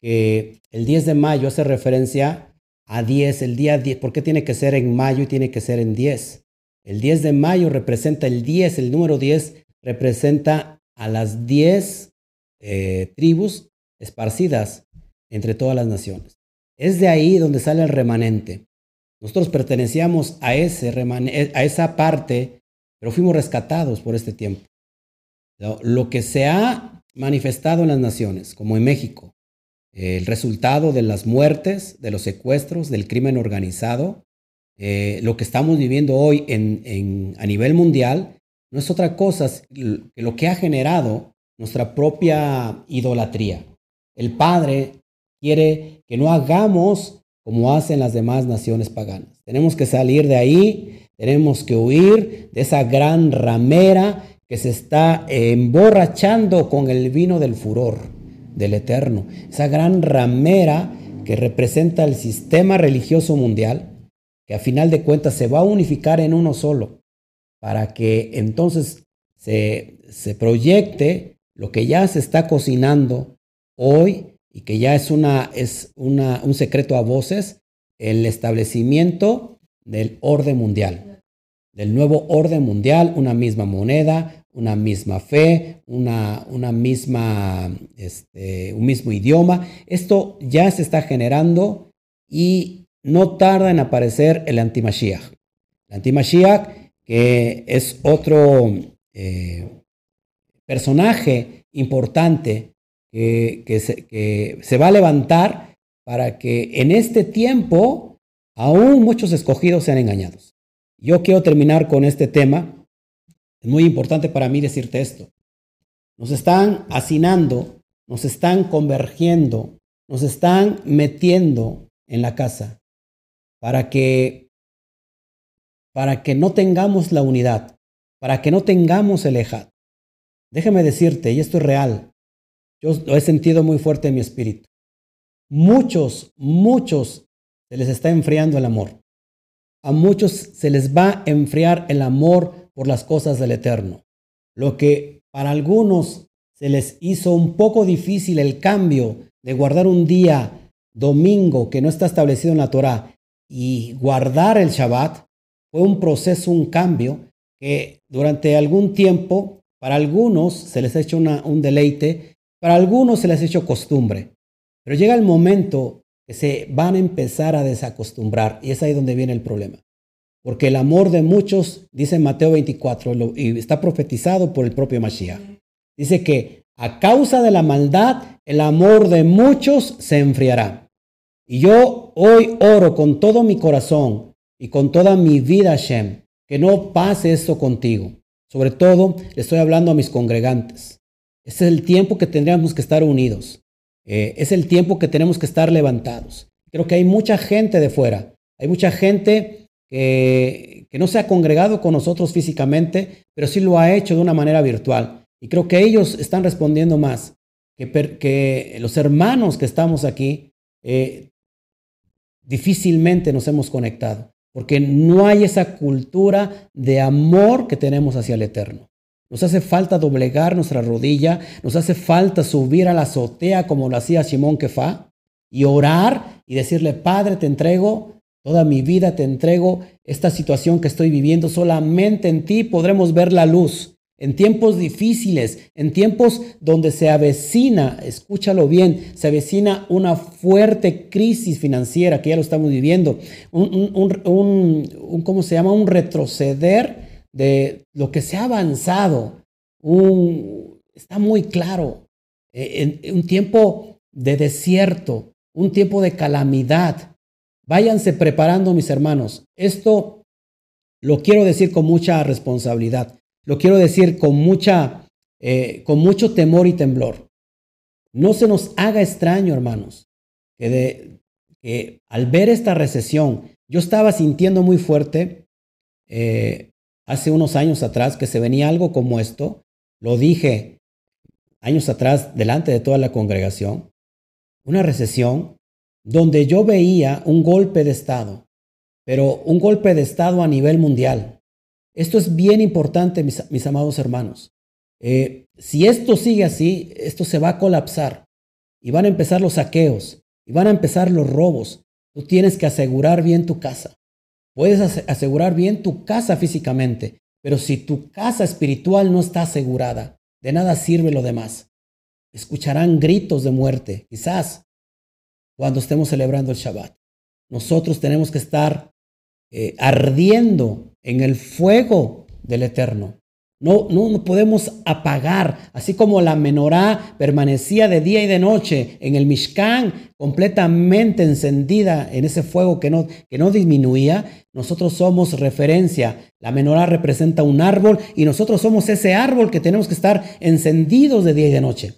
que el 10 de mayo hace referencia a 10, el día 10. ¿Por qué tiene que ser en mayo y tiene que ser en 10? El 10 de mayo representa el 10, el número 10 representa a las 10 eh, tribus esparcidas entre todas las naciones. Es de ahí donde sale el remanente. Nosotros pertenecíamos a, ese a esa parte, pero fuimos rescatados por este tiempo. Lo que se ha manifestado en las naciones, como en México, el resultado de las muertes, de los secuestros, del crimen organizado, eh, lo que estamos viviendo hoy a nivel mundial, no es otra cosa que lo que ha generado nuestra propia idolatría. El Padre quiere que no hagamos como hacen las demás naciones paganas. Tenemos que salir de ahí, tenemos que huir de esa gran ramera que se está emborrachando con el vino del furor del Eterno. Esa gran ramera que representa el sistema religioso mundial, que a final de cuentas se va a unificar en uno solo para que entonces se, proyecte lo que ya se está cocinando hoy y que ya es, una, es una, un secreto a voces, el establecimiento del orden mundial, del nuevo orden mundial, una misma moneda, una misma fe, una, una misma, este, un mismo idioma. Esto ya se está generando y no tarda en aparecer el antimashiach. El antimashiach que es otro eh, personaje importante que, que se va a levantar para que en este tiempo aún muchos escogidos sean engañados. Yo quiero terminar con este tema. Es muy importante para mí decirte esto. Nos están hacinando, nos están convergiendo, nos están metiendo en la casa para que para que no tengamos la unidad, para que no tengamos el ejad. Déjame decirte, y esto es real, yo lo he sentido muy fuerte en mi espíritu. Muchos, muchos se les está enfriando el amor. A muchos se les va a enfriar el amor por las cosas del Eterno. Lo que para algunos se les hizo un poco difícil el cambio de guardar un día domingo que no está establecido en la Torah y guardar el Shabbat, fue un proceso, un cambio que durante algún tiempo, para algunos se les ha hecho un deleite, para algunos se les ha hecho costumbre. Pero llega el momento que se van a empezar a desacostumbrar y es ahí donde viene el problema. Porque el amor de muchos, dice Mateo 24, y está profetizado por el propio Mashiach, dice que a causa de la maldad, el amor de muchos se enfriará. Y yo hoy oro con todo mi corazón y con toda mi vida, Hashem, que no pase esto contigo. Sobre todo, le estoy hablando a mis congregantes. Este es el tiempo que tendríamos que estar unidos. Eh, es el tiempo que tenemos que estar levantados. Creo que hay mucha gente de fuera. Hay mucha gente que, no se ha congregado con nosotros físicamente, pero sí lo ha hecho de una manera virtual. Y creo que ellos están respondiendo más que, que los hermanos que estamos aquí. Eh, difícilmente nos hemos conectado porque no hay esa cultura de amor que tenemos hacia el Eterno. Nos hace falta doblegar nuestra rodilla, nos hace falta subir a la azotea como lo hacía Simón Kefa y orar y decirle, Padre, te entrego toda mi vida, te entrego esta situación que estoy viviendo, solamente en ti podremos ver la luz en tiempos difíciles, en tiempos donde se avecina, escúchalo bien, se avecina una fuerte crisis financiera, que ya lo estamos viviendo, un, ¿cómo se llama? Un retroceder de lo que se ha avanzado. está muy claro. Eh, en, un tiempo de desierto, un tiempo de calamidad. Váyanse preparando, mis hermanos. Esto lo quiero decir con mucha responsabilidad. Lo quiero decir con, mucha, eh, con mucho temor y temblor. No se nos haga extraño, hermanos, que, al ver esta recesión, yo estaba sintiendo muy fuerte eh, hace unos años atrás que se venía algo como esto. Lo dije años atrás delante de toda la congregación. Una recesión donde yo veía un golpe de Estado, pero un golpe de Estado a nivel mundial. Esto es bien importante, mis, amados hermanos. Eh, si esto sigue así, esto se va a colapsar y van a empezar los saqueos y van a empezar los robos. Tú tienes que asegurar bien tu casa. Puedes asegurar bien tu casa físicamente, pero si tu casa espiritual no está asegurada, de nada sirve lo demás. Escucharán gritos de muerte, quizás, cuando estemos celebrando el Shabbat. Nosotros tenemos que estar eh, ardiendo en el fuego del Eterno. No, no, podemos apagar, así como la menorá permanecía de día y de noche en el Mishkan, completamente encendida en ese fuego que no, que no disminuía. Nosotros somos referencia. La menorá representa un árbol y nosotros somos ese árbol que tenemos que estar encendidos de día y de noche.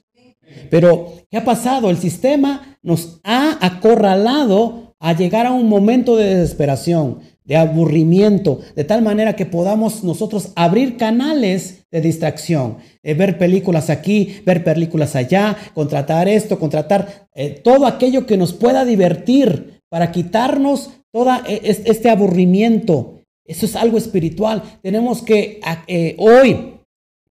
Pero, ¿qué ha pasado? El sistema nos ha acorralado a llegar a un momento de desesperación de aburrimiento, de tal manera que podamos nosotros abrir canales de distracción, eh, ver películas aquí, ver películas allá, contratar esto, contratar eh, todo aquello que nos pueda divertir para quitarnos todo eh, este aburrimiento. Eso es algo espiritual. Tenemos que hoy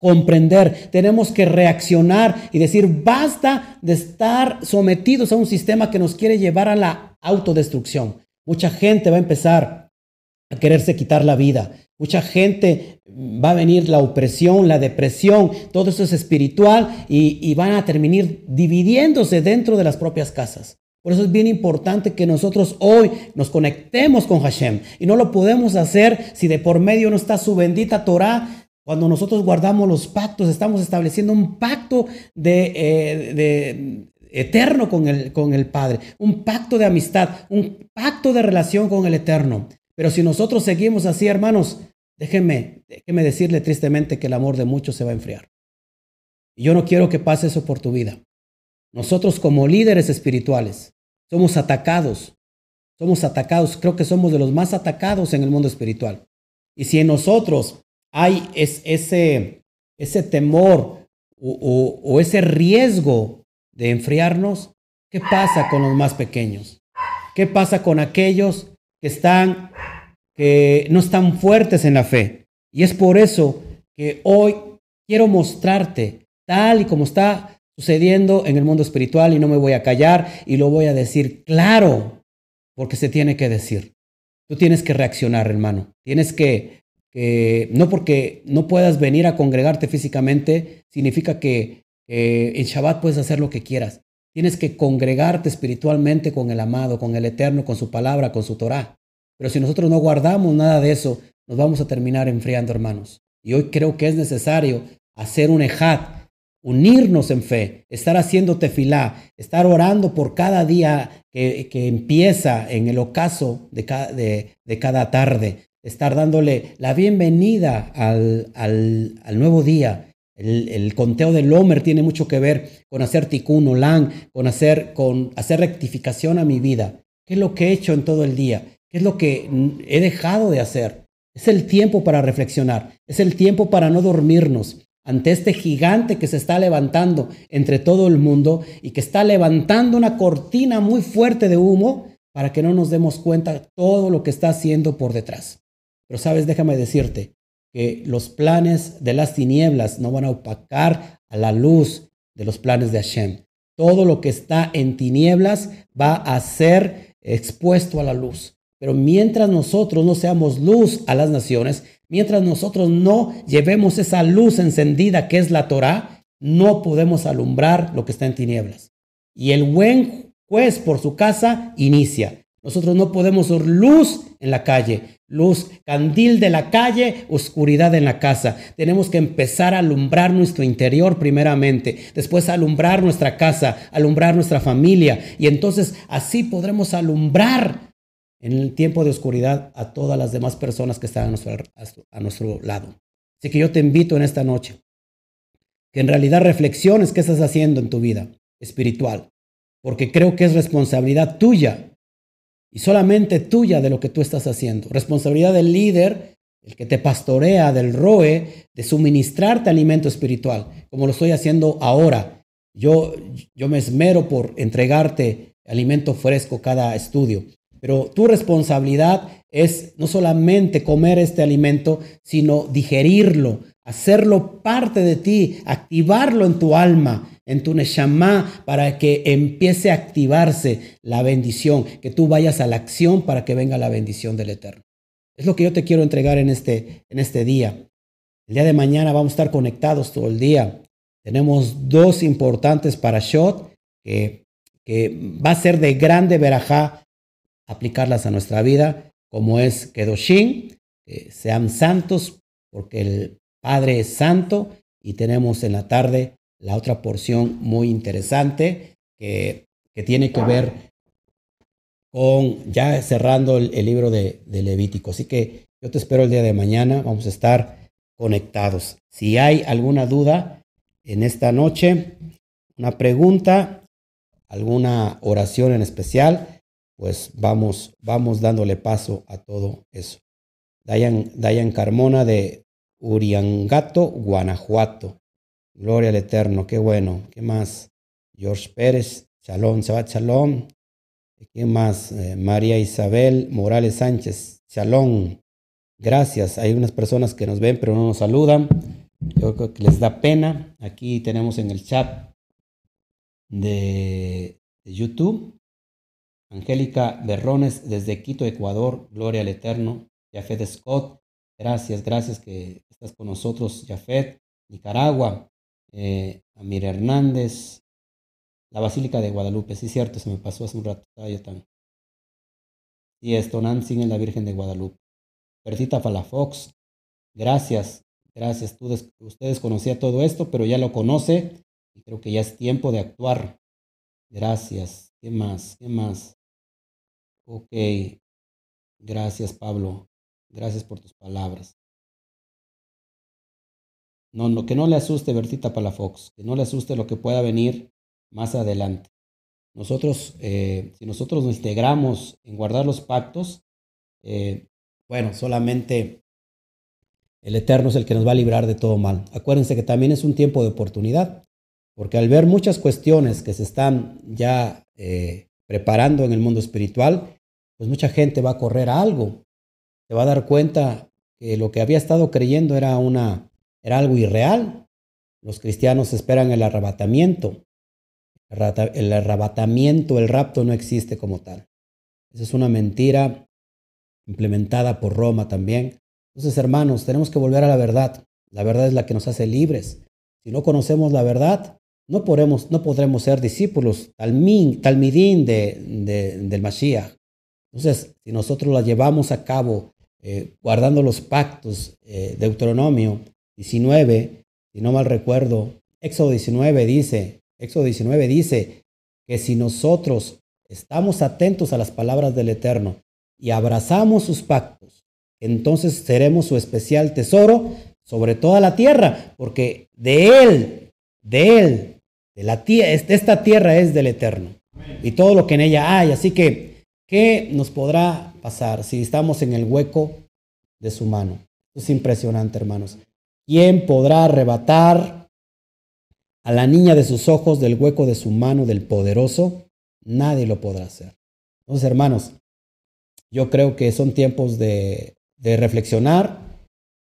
comprender, tenemos que reaccionar y decir, basta de estar sometidos a un sistema que nos quiere llevar a la autodestrucción. Mucha gente va a empezar a quererse quitar la vida. Mucha gente va a venir la opresión, la depresión, todo eso es espiritual y, van a terminar dividiéndose dentro de las propias casas. Por eso es bien importante que nosotros hoy nos conectemos con Hashem y no lo podemos hacer si de por medio no está su bendita Torah. Cuando nosotros guardamos los pactos, estamos estableciendo un pacto de, eh, de eterno con el, con el Padre, un pacto de amistad, un pacto de relación con el Eterno. Pero si nosotros seguimos así, hermanos, déjenme, déjenme decirle tristemente que el amor de muchos se va a enfriar. Y yo no quiero que pase eso por tu vida. Nosotros como líderes espirituales somos atacados. Somos atacados. Creo que somos de los más atacados en el mundo espiritual. Y si en nosotros hay ese, ese temor o, o ese riesgo de enfriarnos, ¿qué pasa con los más pequeños? ¿Qué pasa con aquellos que están, que no están fuertes en la fe. Y es por eso que hoy quiero mostrarte tal y como está sucediendo en el mundo espiritual y no me voy a callar y lo voy a decir claro, porque se tiene que decir. Tú tienes que reaccionar, hermano. Tienes que, no porque no puedas venir a congregarte físicamente, significa que en Shabbat puedes hacer lo que quieras. Tienes que congregarte espiritualmente con el amado, con el eterno, con su palabra, con su Torah. Pero si nosotros no guardamos nada de eso, nos vamos a terminar enfriando, hermanos. Y hoy creo que es necesario hacer un ejat, unirnos en fe, estar haciendo tefilá, estar orando por cada día que, empieza en el ocaso de, cada tarde, estar dándole la bienvenida al, al nuevo día, el, conteo del Homer tiene mucho que ver con hacer tikkun olam, con hacer, con hacer rectificación a mi vida. ¿Qué es lo que he hecho en todo el día? ¿Qué es lo que he dejado de hacer? Es el tiempo para reflexionar, es el tiempo para no dormirnos ante este gigante que se está levantando entre todo el mundo y que está levantando una cortina muy fuerte de humo para que no nos demos cuenta todo lo que está haciendo por detrás. Pero sabes, déjame decirte, que los planes de las tinieblas no van a opacar a la luz de los planes de Hashem. Todo lo que está en tinieblas va a ser expuesto a la luz. Pero mientras nosotros no seamos luz a las naciones, mientras nosotros no llevemos esa luz encendida que es la Torah, no podemos alumbrar lo que está en tinieblas. Y el buen juez por su casa inicia. Nosotros no podemos ser luz en la calle, luz, candil de la calle, oscuridad en la casa. Tenemos que empezar a alumbrar nuestro interior primeramente, después alumbrar nuestra casa, alumbrar nuestra familia y entonces así podremos alumbrar en el tiempo de oscuridad a todas las demás personas que están a nuestro, a nuestro lado. Así que yo te invito en esta noche que en realidad reflexiones qué estás haciendo en tu vida espiritual, porque creo que es responsabilidad tuya y solamente tuya de lo que tú estás haciendo. Responsabilidad del líder, el que te pastorea, del ROE, de suministrarte alimento espiritual, como lo estoy haciendo ahora. Yo, yo me esmero por entregarte alimento fresco cada estudio, pero tu responsabilidad es no solamente comer este alimento, sino digerirlo, hacerlo parte de ti, activarlo en tu alma, en tu Neshama, para que empiece a activarse la bendición, que tú vayas a la acción para que venga la bendición del Eterno. Es lo que yo te quiero entregar en este, en este día. El día de mañana vamos a estar conectados todo el día. Tenemos dos importantes para Shot que, que va a ser de grande verajá aplicarlas a nuestra vida, como es Kedoshin, que sean santos, porque el Padre es santo, y tenemos en la tarde la otra porción muy interesante que, tiene que ver con ya cerrando el, libro de, de, Levítico. Así que yo te espero el día de mañana, vamos a estar conectados. Si hay alguna duda en esta noche, una pregunta, alguna oración en especial, pues vamos, vamos dándole paso a todo eso. Dayan, Dayan Carmona de Uriangato, Guanajuato. Gloria al Eterno, qué bueno. ¿Qué más? George Pérez, Shalom, Shabbat Shalom. ¿Qué más? Eh, María Isabel Morales Sánchez, Shalom. Gracias. Hay unas personas que nos ven pero no nos saludan. Yo creo que les da pena. Aquí tenemos en el chat de, YouTube. Angélica Berrones desde Quito, Ecuador. Gloria al Eterno. Jafet Scott. Gracias, gracias que estás con nosotros. Jafet. Nicaragua. Eh, Amir Hernández. La Basílica de Guadalupe. Sí, cierto, se me pasó hace un rato. Tan. Sí, es en la Virgen de Guadalupe. Bertita Falafox. Gracias, gracias. Tú ustedes conocía todo esto, pero ya lo conoce y creo que ya es tiempo de actuar. Gracias. ¿Qué más? ¿Qué más? Ok. Gracias, Pablo. Gracias por tus palabras. No, no, que no le asuste Bertita Palafox, que no le asuste lo que pueda venir más adelante. Nosotros, eh, si nosotros nos integramos en guardar los pactos, eh, bueno, solamente el Eterno es el que nos va a librar de todo mal. Acuérdense que también es un tiempo de oportunidad, porque al ver muchas cuestiones que se están ya eh, preparando en el mundo espiritual, pues mucha gente va a correr a algo. Se va a dar cuenta que lo que había estado creyendo era, una, era algo irreal. Los cristianos esperan el arrebatamiento. El arrebatamiento, el rapto no existe como tal. Esa es una mentira implementada por Roma también. Entonces, hermanos, tenemos que volver a la verdad. La verdad es la que nos hace libres. Si no conocemos la verdad, no podremos, no podremos ser discípulos, talmidín de, del Mashiach. Entonces, si nosotros la llevamos a cabo eh, guardando los pactos, eh, Deuteronomio 19, si no mal recuerdo, Éxodo 19 dice, Éxodo 19 dice que si nosotros estamos atentos a las palabras del Eterno y abrazamos sus pactos, entonces seremos su especial tesoro sobre toda la tierra, porque de Él, de Él, de, la tierra, esta tierra es del Eterno y todo lo que en ella hay. Así que, ¿qué nos podrá pasar si estamos en el hueco de su mano? Es impresionante, hermanos. ¿Quién podrá arrebatar a la niña de sus ojos del hueco de su mano del poderoso? Nadie lo podrá hacer. Entonces, hermanos, yo creo que son tiempos de, reflexionar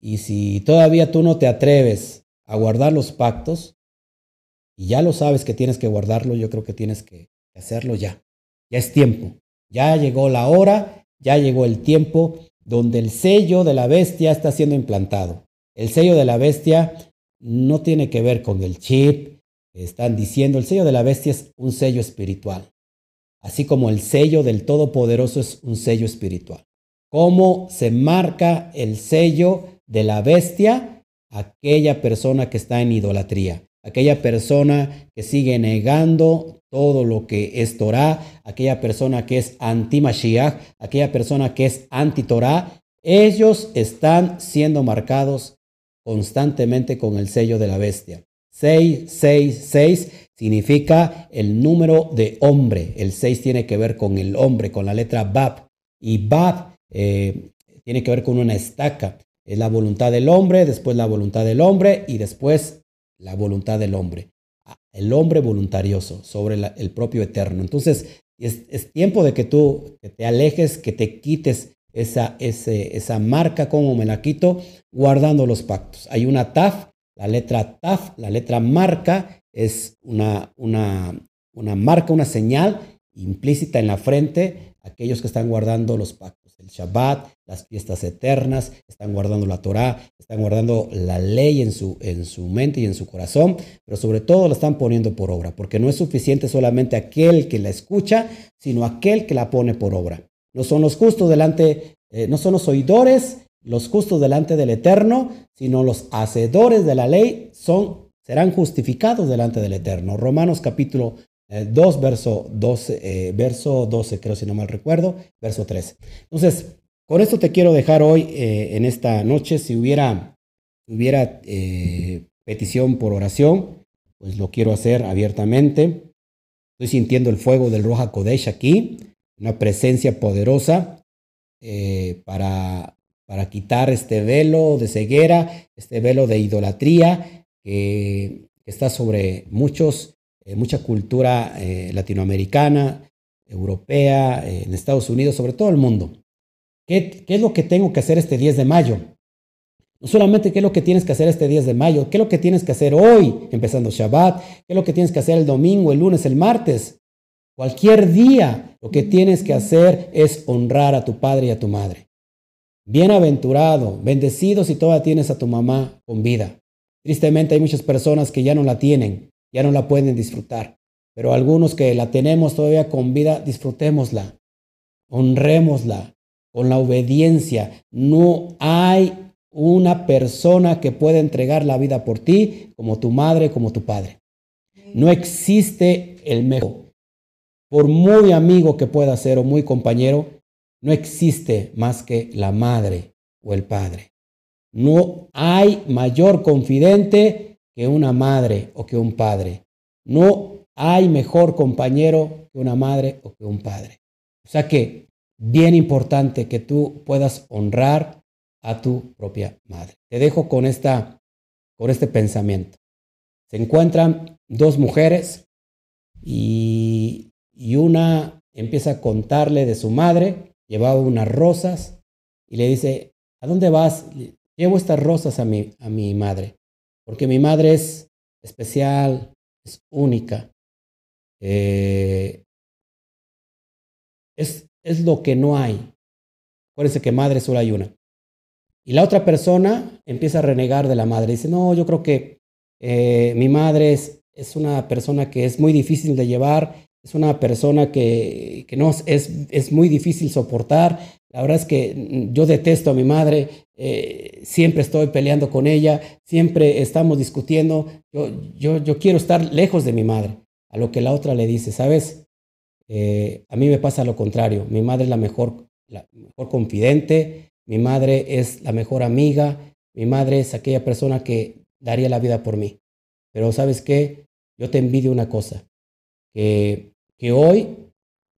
y si todavía tú no te atreves a guardar los pactos y ya lo sabes que tienes que guardarlo, yo creo que tienes que hacerlo ya. Ya es tiempo. Ya llegó la hora, ya llegó el tiempo donde el sello de la bestia está siendo implantado. El sello de la bestia no tiene que ver con el chip, están diciendo, el sello de la bestia es un sello espiritual. Así como el sello del Todopoderoso es un sello espiritual. ¿Cómo se marca el sello de la bestia? Aquella persona que está en idolatría, aquella persona que sigue negando todo lo que es Torah, aquella persona que es anti-Mashiach, aquella persona que es anti-Torah, ellos están siendo marcados constantemente con el sello de la bestia. 666 significa el número de hombre. El 6 tiene que ver con el hombre, con la letra Bab. Y Bab eh, tiene que ver con una estaca. Es la voluntad del hombre, después la voluntad del hombre y después la voluntad del hombre. El hombre voluntarioso sobre el propio eterno. Entonces, es, tiempo de que tú te alejes, que te quites esa, esa marca como me la quito, guardando los pactos. Hay una taf la letra TAF, la letra marca, es una, una, una marca, una señal implícita en la frente, aquellos que están guardando los pactos. El Shabbat, las fiestas eternas, están guardando la Torah, están guardando la ley en su, en su mente y en su corazón, pero sobre todo la están poniendo por obra, porque no es suficiente solamente aquel que la escucha, sino aquel que la pone por obra. No son los justos delante, eh, no son los oidores, los justos delante del Eterno, sino los hacedores de la ley son, serán justificados delante del Eterno. Romanos capítulo 2, eh, verso 12, eh, verso 12, creo si no mal recuerdo, verso 3. Entonces, con esto te quiero dejar hoy en esta noche. Si hubiera, hubiera petición por oración, pues lo quiero hacer abiertamente. Estoy sintiendo el fuego del Roja Kodesh aquí, una presencia poderosa para, para quitar este velo de ceguera, este velo de idolatría que está sobre muchos eh, mucha cultura eh, latinoamericana, europea, eh, en Estados Unidos, sobre todo el mundo. ¿Qué, es lo que tengo que hacer este 10 de mayo? No solamente qué es lo que tienes que hacer este 10 de mayo, qué es lo que tienes que hacer hoy, empezando Shabbat, qué es lo que tienes que hacer el domingo, el lunes, el martes. Cualquier día, lo que tienes que hacer es honrar a tu padre y a tu madre. Bienaventurado, bendecido si todavía tienes a tu mamá con vida. Tristemente hay muchas personas que ya no la tienen ya no la pueden disfrutar. Pero algunos que la tenemos todavía con vida, disfrutémosla, honrémosla con la obediencia. No hay una persona que pueda entregar la vida por ti como tu madre, como tu padre. No existe el mejor. Por muy amigo que pueda ser o muy compañero, no existe más que la madre o el padre. No hay mayor confidente que una madre o que un padre. No hay mejor compañero que una madre o que un padre. O sea que, bien importante que tú puedas honrar a tu propia madre. Te dejo con, esta, con este pensamiento. Se encuentran dos mujeres y, y una empieza a contarle de su madre, llevaba unas rosas y le dice, ¿a dónde vas? Llevo estas rosas a mi, a mi madre porque mi madre es especial, es única. Eh, es, es lo que no hay. Acuérdense que madre solo hay una. Y la otra persona empieza a renegar de la madre. Dice, no, yo creo que eh, mi madre es, es, una persona que es muy difícil de llevar, es una persona que, que no, es, es muy difícil soportar. La verdad es que yo detesto a mi madre, eh, siempre estoy peleando con ella, siempre estamos discutiendo, yo, yo, yo, quiero estar lejos de mi madre. A lo que la otra le dice, ¿sabes? Eh, a mí me pasa lo contrario, mi madre es la mejor, la mejor confidente, mi madre es la mejor amiga, mi madre es aquella persona que daría la vida por mí. Pero ¿sabes qué? Yo te envidio una cosa, que, hoy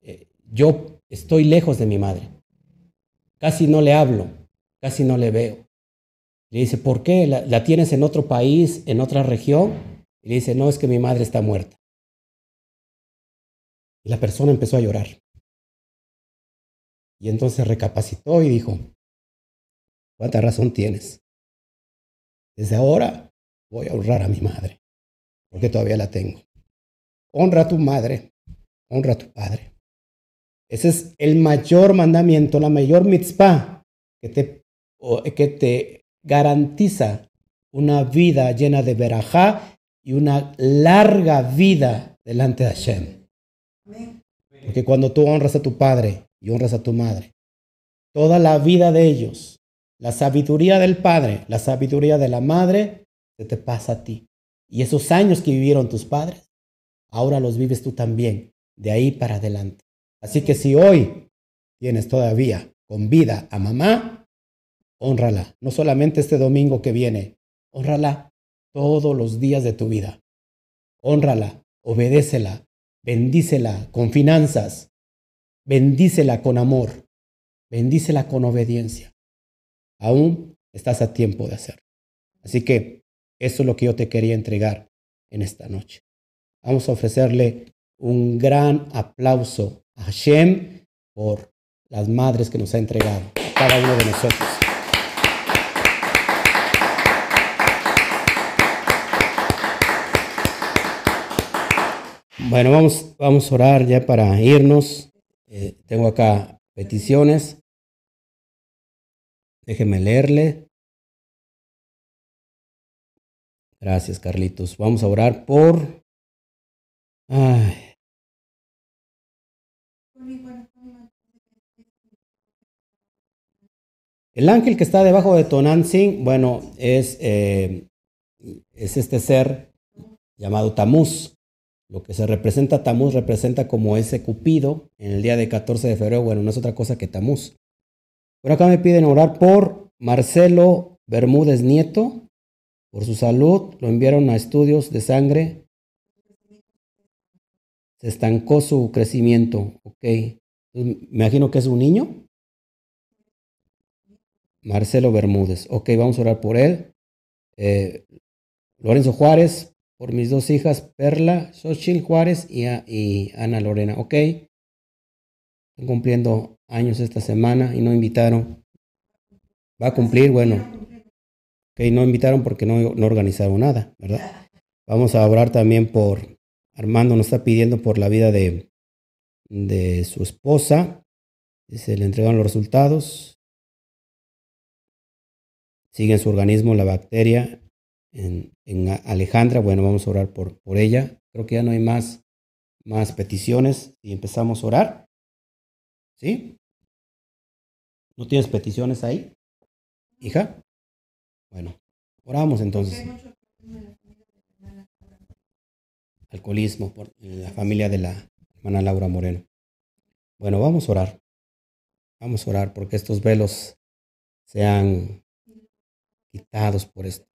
eh, yo estoy lejos de mi madre, casi no le hablo casi no le veo. Le dice, ¿por qué? ¿La, tienes en otro país, en otra región? Y le dice, no, es que mi madre está muerta. Y la persona empezó a llorar. Y entonces recapacitó y dijo, ¿cuánta razón tienes? Desde ahora voy a honrar a mi madre, porque todavía la tengo. Honra a tu madre, honra a tu padre. Ese es el mayor mandamiento, la mayor mitzvah que te que te garantiza una vida llena de verajá y una larga vida delante de Hashem. Porque cuando tú honras a tu padre y honras a tu madre, toda la vida de ellos, la sabiduría del padre, la sabiduría de la madre, se te pasa a ti. Y esos años que vivieron tus padres, ahora los vives tú también, de ahí para adelante. Así que si hoy tienes todavía con vida a mamá, honrala, no solamente este domingo que viene, honrala todos los días de tu vida. Honrala, obedécela, bendícela con finanzas, bendícela con amor, bendícela con obediencia. Aún estás a tiempo de hacerlo. Así que eso es lo que yo te quería entregar en esta noche. Vamos a ofrecerle un gran aplauso a Hashem por las madres que nos ha entregado, cada uno de nosotros. Bueno, vamos, vamos a orar ya para irnos. Eh, tengo acá peticiones. Déjeme leerle. Gracias, Carlitos. Vamos a orar por... El ángel que está debajo de Tonantzin, bueno, es, eh, es este ser llamado Tamuz. Lo que se representa Tamuz representa como ese Cupido en el día de 14 de febrero. Bueno, no es otra cosa que Tamuz. Por acá me piden orar por Marcelo Bermúdez Nieto, por su salud. Lo enviaron a estudios de sangre. Se estancó su crecimiento. Ok. Me imagino que es un niño. Marcelo Bermúdez. Ok, vamos a orar por él. Eh, Lorenzo Juárez, por mis dos hijas, Perla, Xochitl Juárez y, Ana Lorena. Ok. Están cumpliendo años esta semana y no invitaron. Va a cumplir, bueno. Ok, no invitaron porque no, no organizaron nada, ¿verdad? Vamos a orar también por Armando, nos está pidiendo por la vida de, de su esposa. Se le entregaron los resultados sigue en su organismo la bacteria en, Alejandra. Bueno, vamos a orar por, por ella. Creo que ya no hay más, más peticiones y empezamos a orar. ¿Sí? ¿No tienes peticiones ahí, hija? Bueno, oramos entonces. Alcoholismo por la familia de la hermana Laura Moreno. Bueno, vamos a orar. Vamos a orar porque estos velos sean quitados por esto.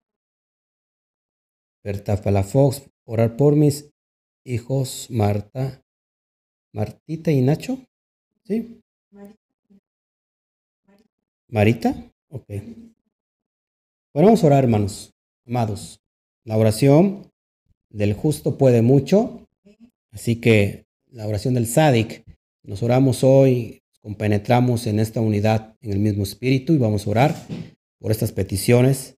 Berta Palafox, orar por mis hijos Marta, Martita y Nacho. ¿Sí? Marita. Ok. Bueno, vamos a orar, hermanos, amados. La oración del justo puede mucho. Así que la oración del sádic, nos oramos hoy, compenetramos en esta unidad en el mismo espíritu y vamos a orar por estas peticiones.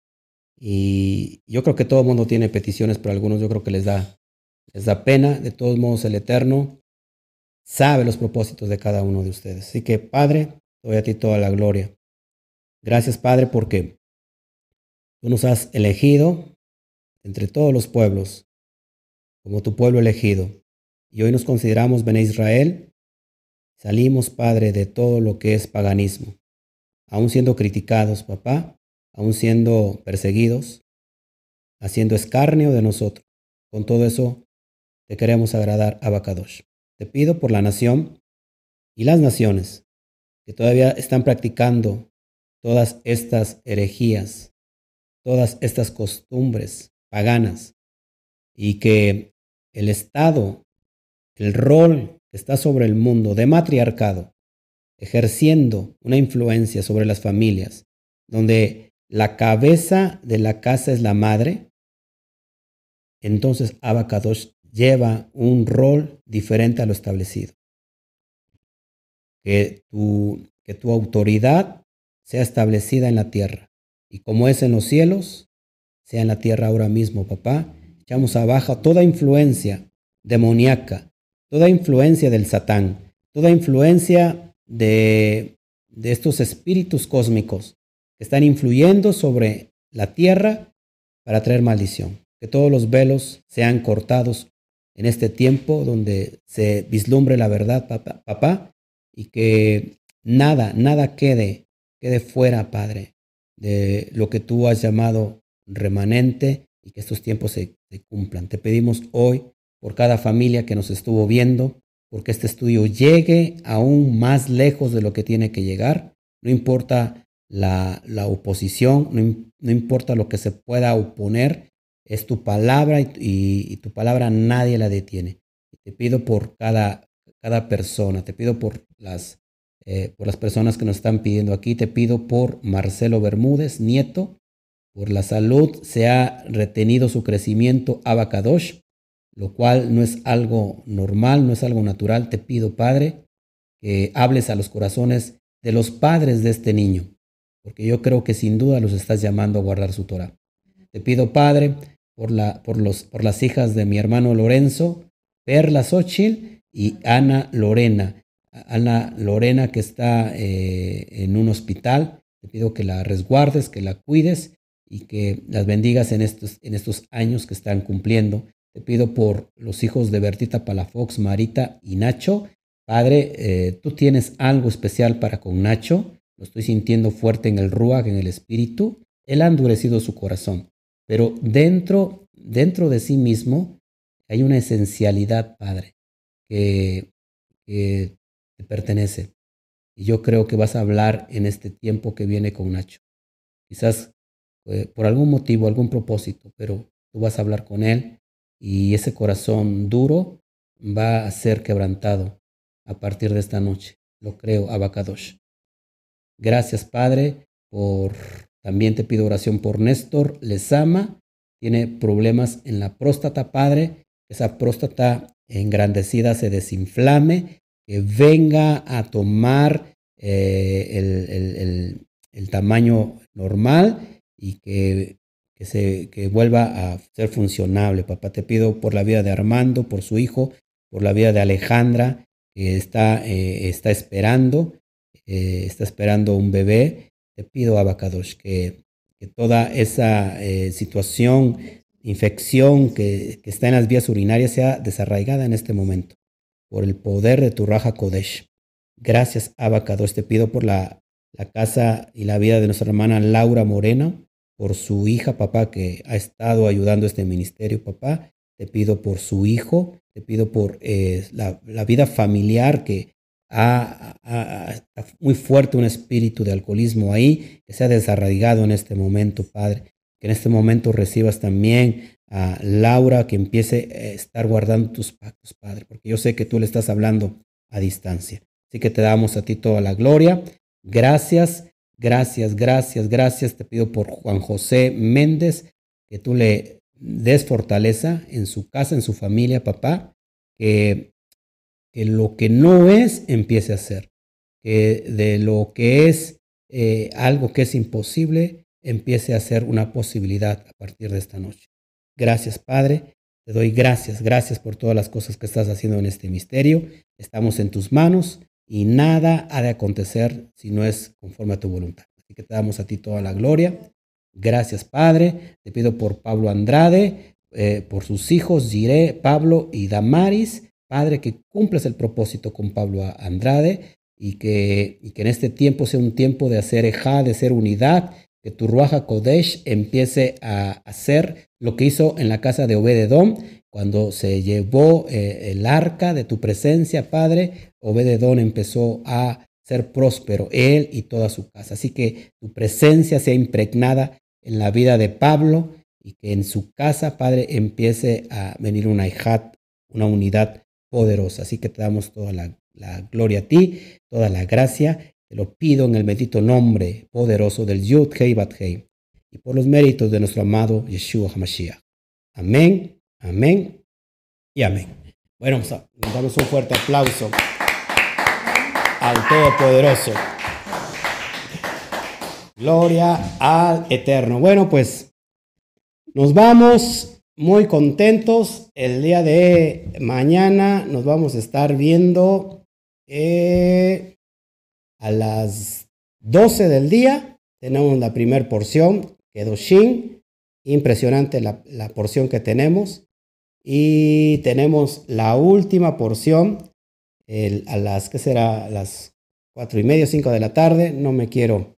Y yo creo que todo el mundo tiene peticiones, pero algunos yo creo que les da, les da pena. De todos modos, el Eterno sabe los propósitos de cada uno de ustedes. Así que, Padre, doy a ti toda la gloria. Gracias, Padre, porque tú nos has elegido entre todos los pueblos como tu pueblo elegido. Y hoy nos consideramos Bene Israel. Salimos, Padre, de todo lo que es paganismo aún siendo criticados, papá, aún siendo perseguidos, haciendo escarnio de nosotros. Con todo eso, te queremos agradar, Abacadosh. Te pido por la nación y las naciones que todavía están practicando todas estas herejías, todas estas costumbres paganas, y que el Estado, el rol que está sobre el mundo de matriarcado, ejerciendo una influencia sobre las familias, donde la cabeza de la casa es la madre, entonces Abacadosh lleva un rol diferente a lo establecido. Que tu, que tu autoridad sea establecida en la tierra. Y como es en los cielos, sea en la tierra ahora mismo, papá. Echamos abajo toda influencia demoníaca, toda influencia del Satán, toda influencia de, estos espíritus cósmicos que están influyendo sobre la tierra para traer maldición. Que todos los velos sean cortados en este tiempo donde se vislumbre la verdad, papá, papá, y que nada, nada quede, quede fuera, Padre, de lo que tú has llamado remanente y que estos tiempos se, cumplan. Te pedimos hoy por cada familia que nos estuvo viendo, porque este estudio llegue aún más lejos de lo que tiene que llegar. No importa la, oposición, no, importa lo que se pueda oponer, es tu palabra y, tu palabra nadie la detiene. Te pido por cada, cada persona, te pido por las, eh, por las personas que nos están pidiendo aquí, te pido por Marcelo Bermúdez, nieto, por la salud, se ha retenido su crecimiento Abacadosh, lo cual no es algo normal, no es algo natural. Te pido, Padre, que hables a los corazones de los padres de este niño, porque yo creo que sin duda los estás llamando a guardar su Torah. Te pido, Padre, por, la, por, los, por las hijas de mi hermano Lorenzo, Perla Xochil y Ana Lorena. Ana Lorena que está eh, en un hospital. Te pido que la resguardes, que la cuides y que las bendigas en estos, en estos años que están cumpliendo. Te pido por los hijos de Bertita Palafox, Marita y Nacho. Padre, eh, tú tienes algo especial para con Nacho. Lo estoy sintiendo fuerte en el ruag, en el espíritu. Él ha endurecido su corazón, pero dentro, dentro de sí mismo hay una esencialidad, Padre, que, que te pertenece. Y yo creo que vas a hablar en este tiempo que viene con Nacho. Quizás eh, por algún motivo, algún propósito, pero tú vas a hablar con él y ese corazón duro va a ser quebrantado a partir de esta noche. Lo creo, Abacadosh. Gracias, Padre, por también te pido oración por Néstor Lezama. Tiene problemas en la próstata, Padre. Esa próstata engrandecida se desinflame, que venga a tomar eh, el, tamaño normal y que, se, vuelva a ser funcionable. Papá, te pido por la vida de Armando, por su hijo, por la vida de Alejandra, que está, eh, está esperando eh, está esperando un bebé, te pido, Abacadosh, que, que toda esa eh, situación, infección que, que, está en las vías urinarias sea desarraigada en este momento, por el poder de tu Raja Kodesh. Gracias, Abacadosh, te pido por la, la casa y la vida de nuestra hermana Laura Moreno, por su hija, papá, que ha estado ayudando este ministerio, papá. Te pido por su hijo, te pido por eh, la, vida familiar que, ha, muy fuerte un espíritu de alcoholismo ahí, que se ha desarraigado en este momento, Padre. Que en este momento recibas también a Laura, que empiece a estar guardando tus pactos, Padre, porque yo sé que tú le estás hablando a distancia. Así que te damos a ti toda la gloria. Gracias, gracias, gracias, gracias. Te pido por Juan José Méndez, que tú le des fortaleza en su casa, en su familia, papá, que lo que no es empiece a ser, que de lo que es eh, algo que es imposible empiece a ser una posibilidad a partir de esta noche. Gracias Padre, te doy gracias, gracias por todas las cosas que estás haciendo en este misterio. Estamos en tus manos y nada ha de acontecer si no es conforme a tu voluntad. Así que te damos a ti toda la gloria. Gracias Padre, te pido por Pablo Andrade, eh, por sus hijos Jiré, Pablo y Damaris Padre, que cumplas el propósito con Pablo Andrade y que, que en este tiempo sea un tiempo de hacer eja, de ser unidad, que tu Ruaja Kodesh empiece a hacer lo que hizo en la casa de Obededón, cuando se llevó eh, el arca de tu presencia, Padre, Obededón empezó a ser próspero, él y toda su casa. Así que tu presencia sea impregnada en la vida de Pablo y que en su casa, Padre, empiece a venir una hijat, una unidad poderosa. Así que te damos toda la, gloria a ti, toda la gracia. Te lo pido en el bendito nombre poderoso del Yud Hei Bat Hei y por los méritos de nuestro amado Yeshua HaMashiach. Amén, amén y amén. Bueno, nos damos un fuerte aplauso al Todopoderoso. Gloria al Eterno. Bueno, pues nos vamos muy contentos. El día de mañana nos vamos a estar viendo eh, a las 12 del día. Tenemos la primera porción, Kedoshin. Impresionante la, porción que tenemos. Y tenemos la última porción a las, ¿qué será? las cuatro y media, cinco de la tarde. No me quiero,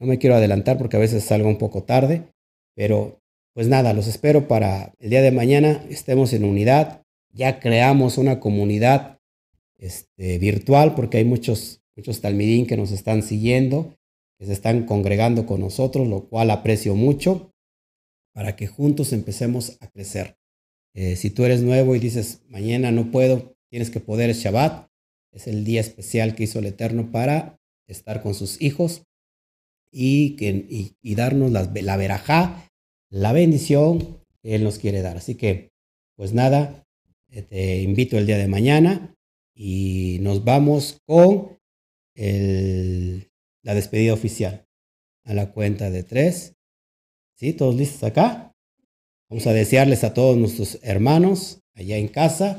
no me quiero adelantar porque a veces salgo un poco tarde, pero pues nada, los espero para el día de mañana. Estemos en unidad. Ya creamos una comunidad este, virtual porque hay muchos, muchos talmidín que nos están siguiendo, que se están congregando con nosotros, lo cual aprecio mucho, para que juntos empecemos a crecer. Eh, si tú eres nuevo y dices, mañana no puedo, tienes que poder, es Shabbat, es el día especial que hizo el Eterno para estar con sus hijos y, que, y, darnos la, la verajá la bendición que Él nos quiere dar. Así que, pues nada, eh, te invito el día de mañana y nos vamos con la despedida oficial. A la cuenta de tres. ¿Sí? ¿Todos listos acá? Vamos a desearles a todos nuestros hermanos allá en casa.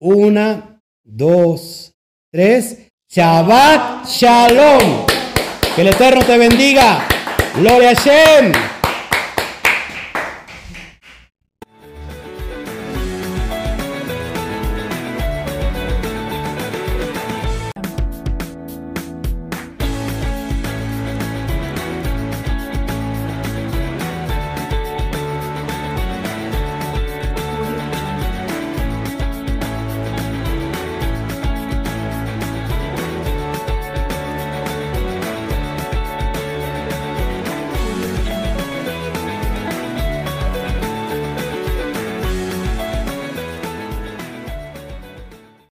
Una, dos, tres. Shabbat Shalom. Que el Eterno te bendiga. Gloria a Shem.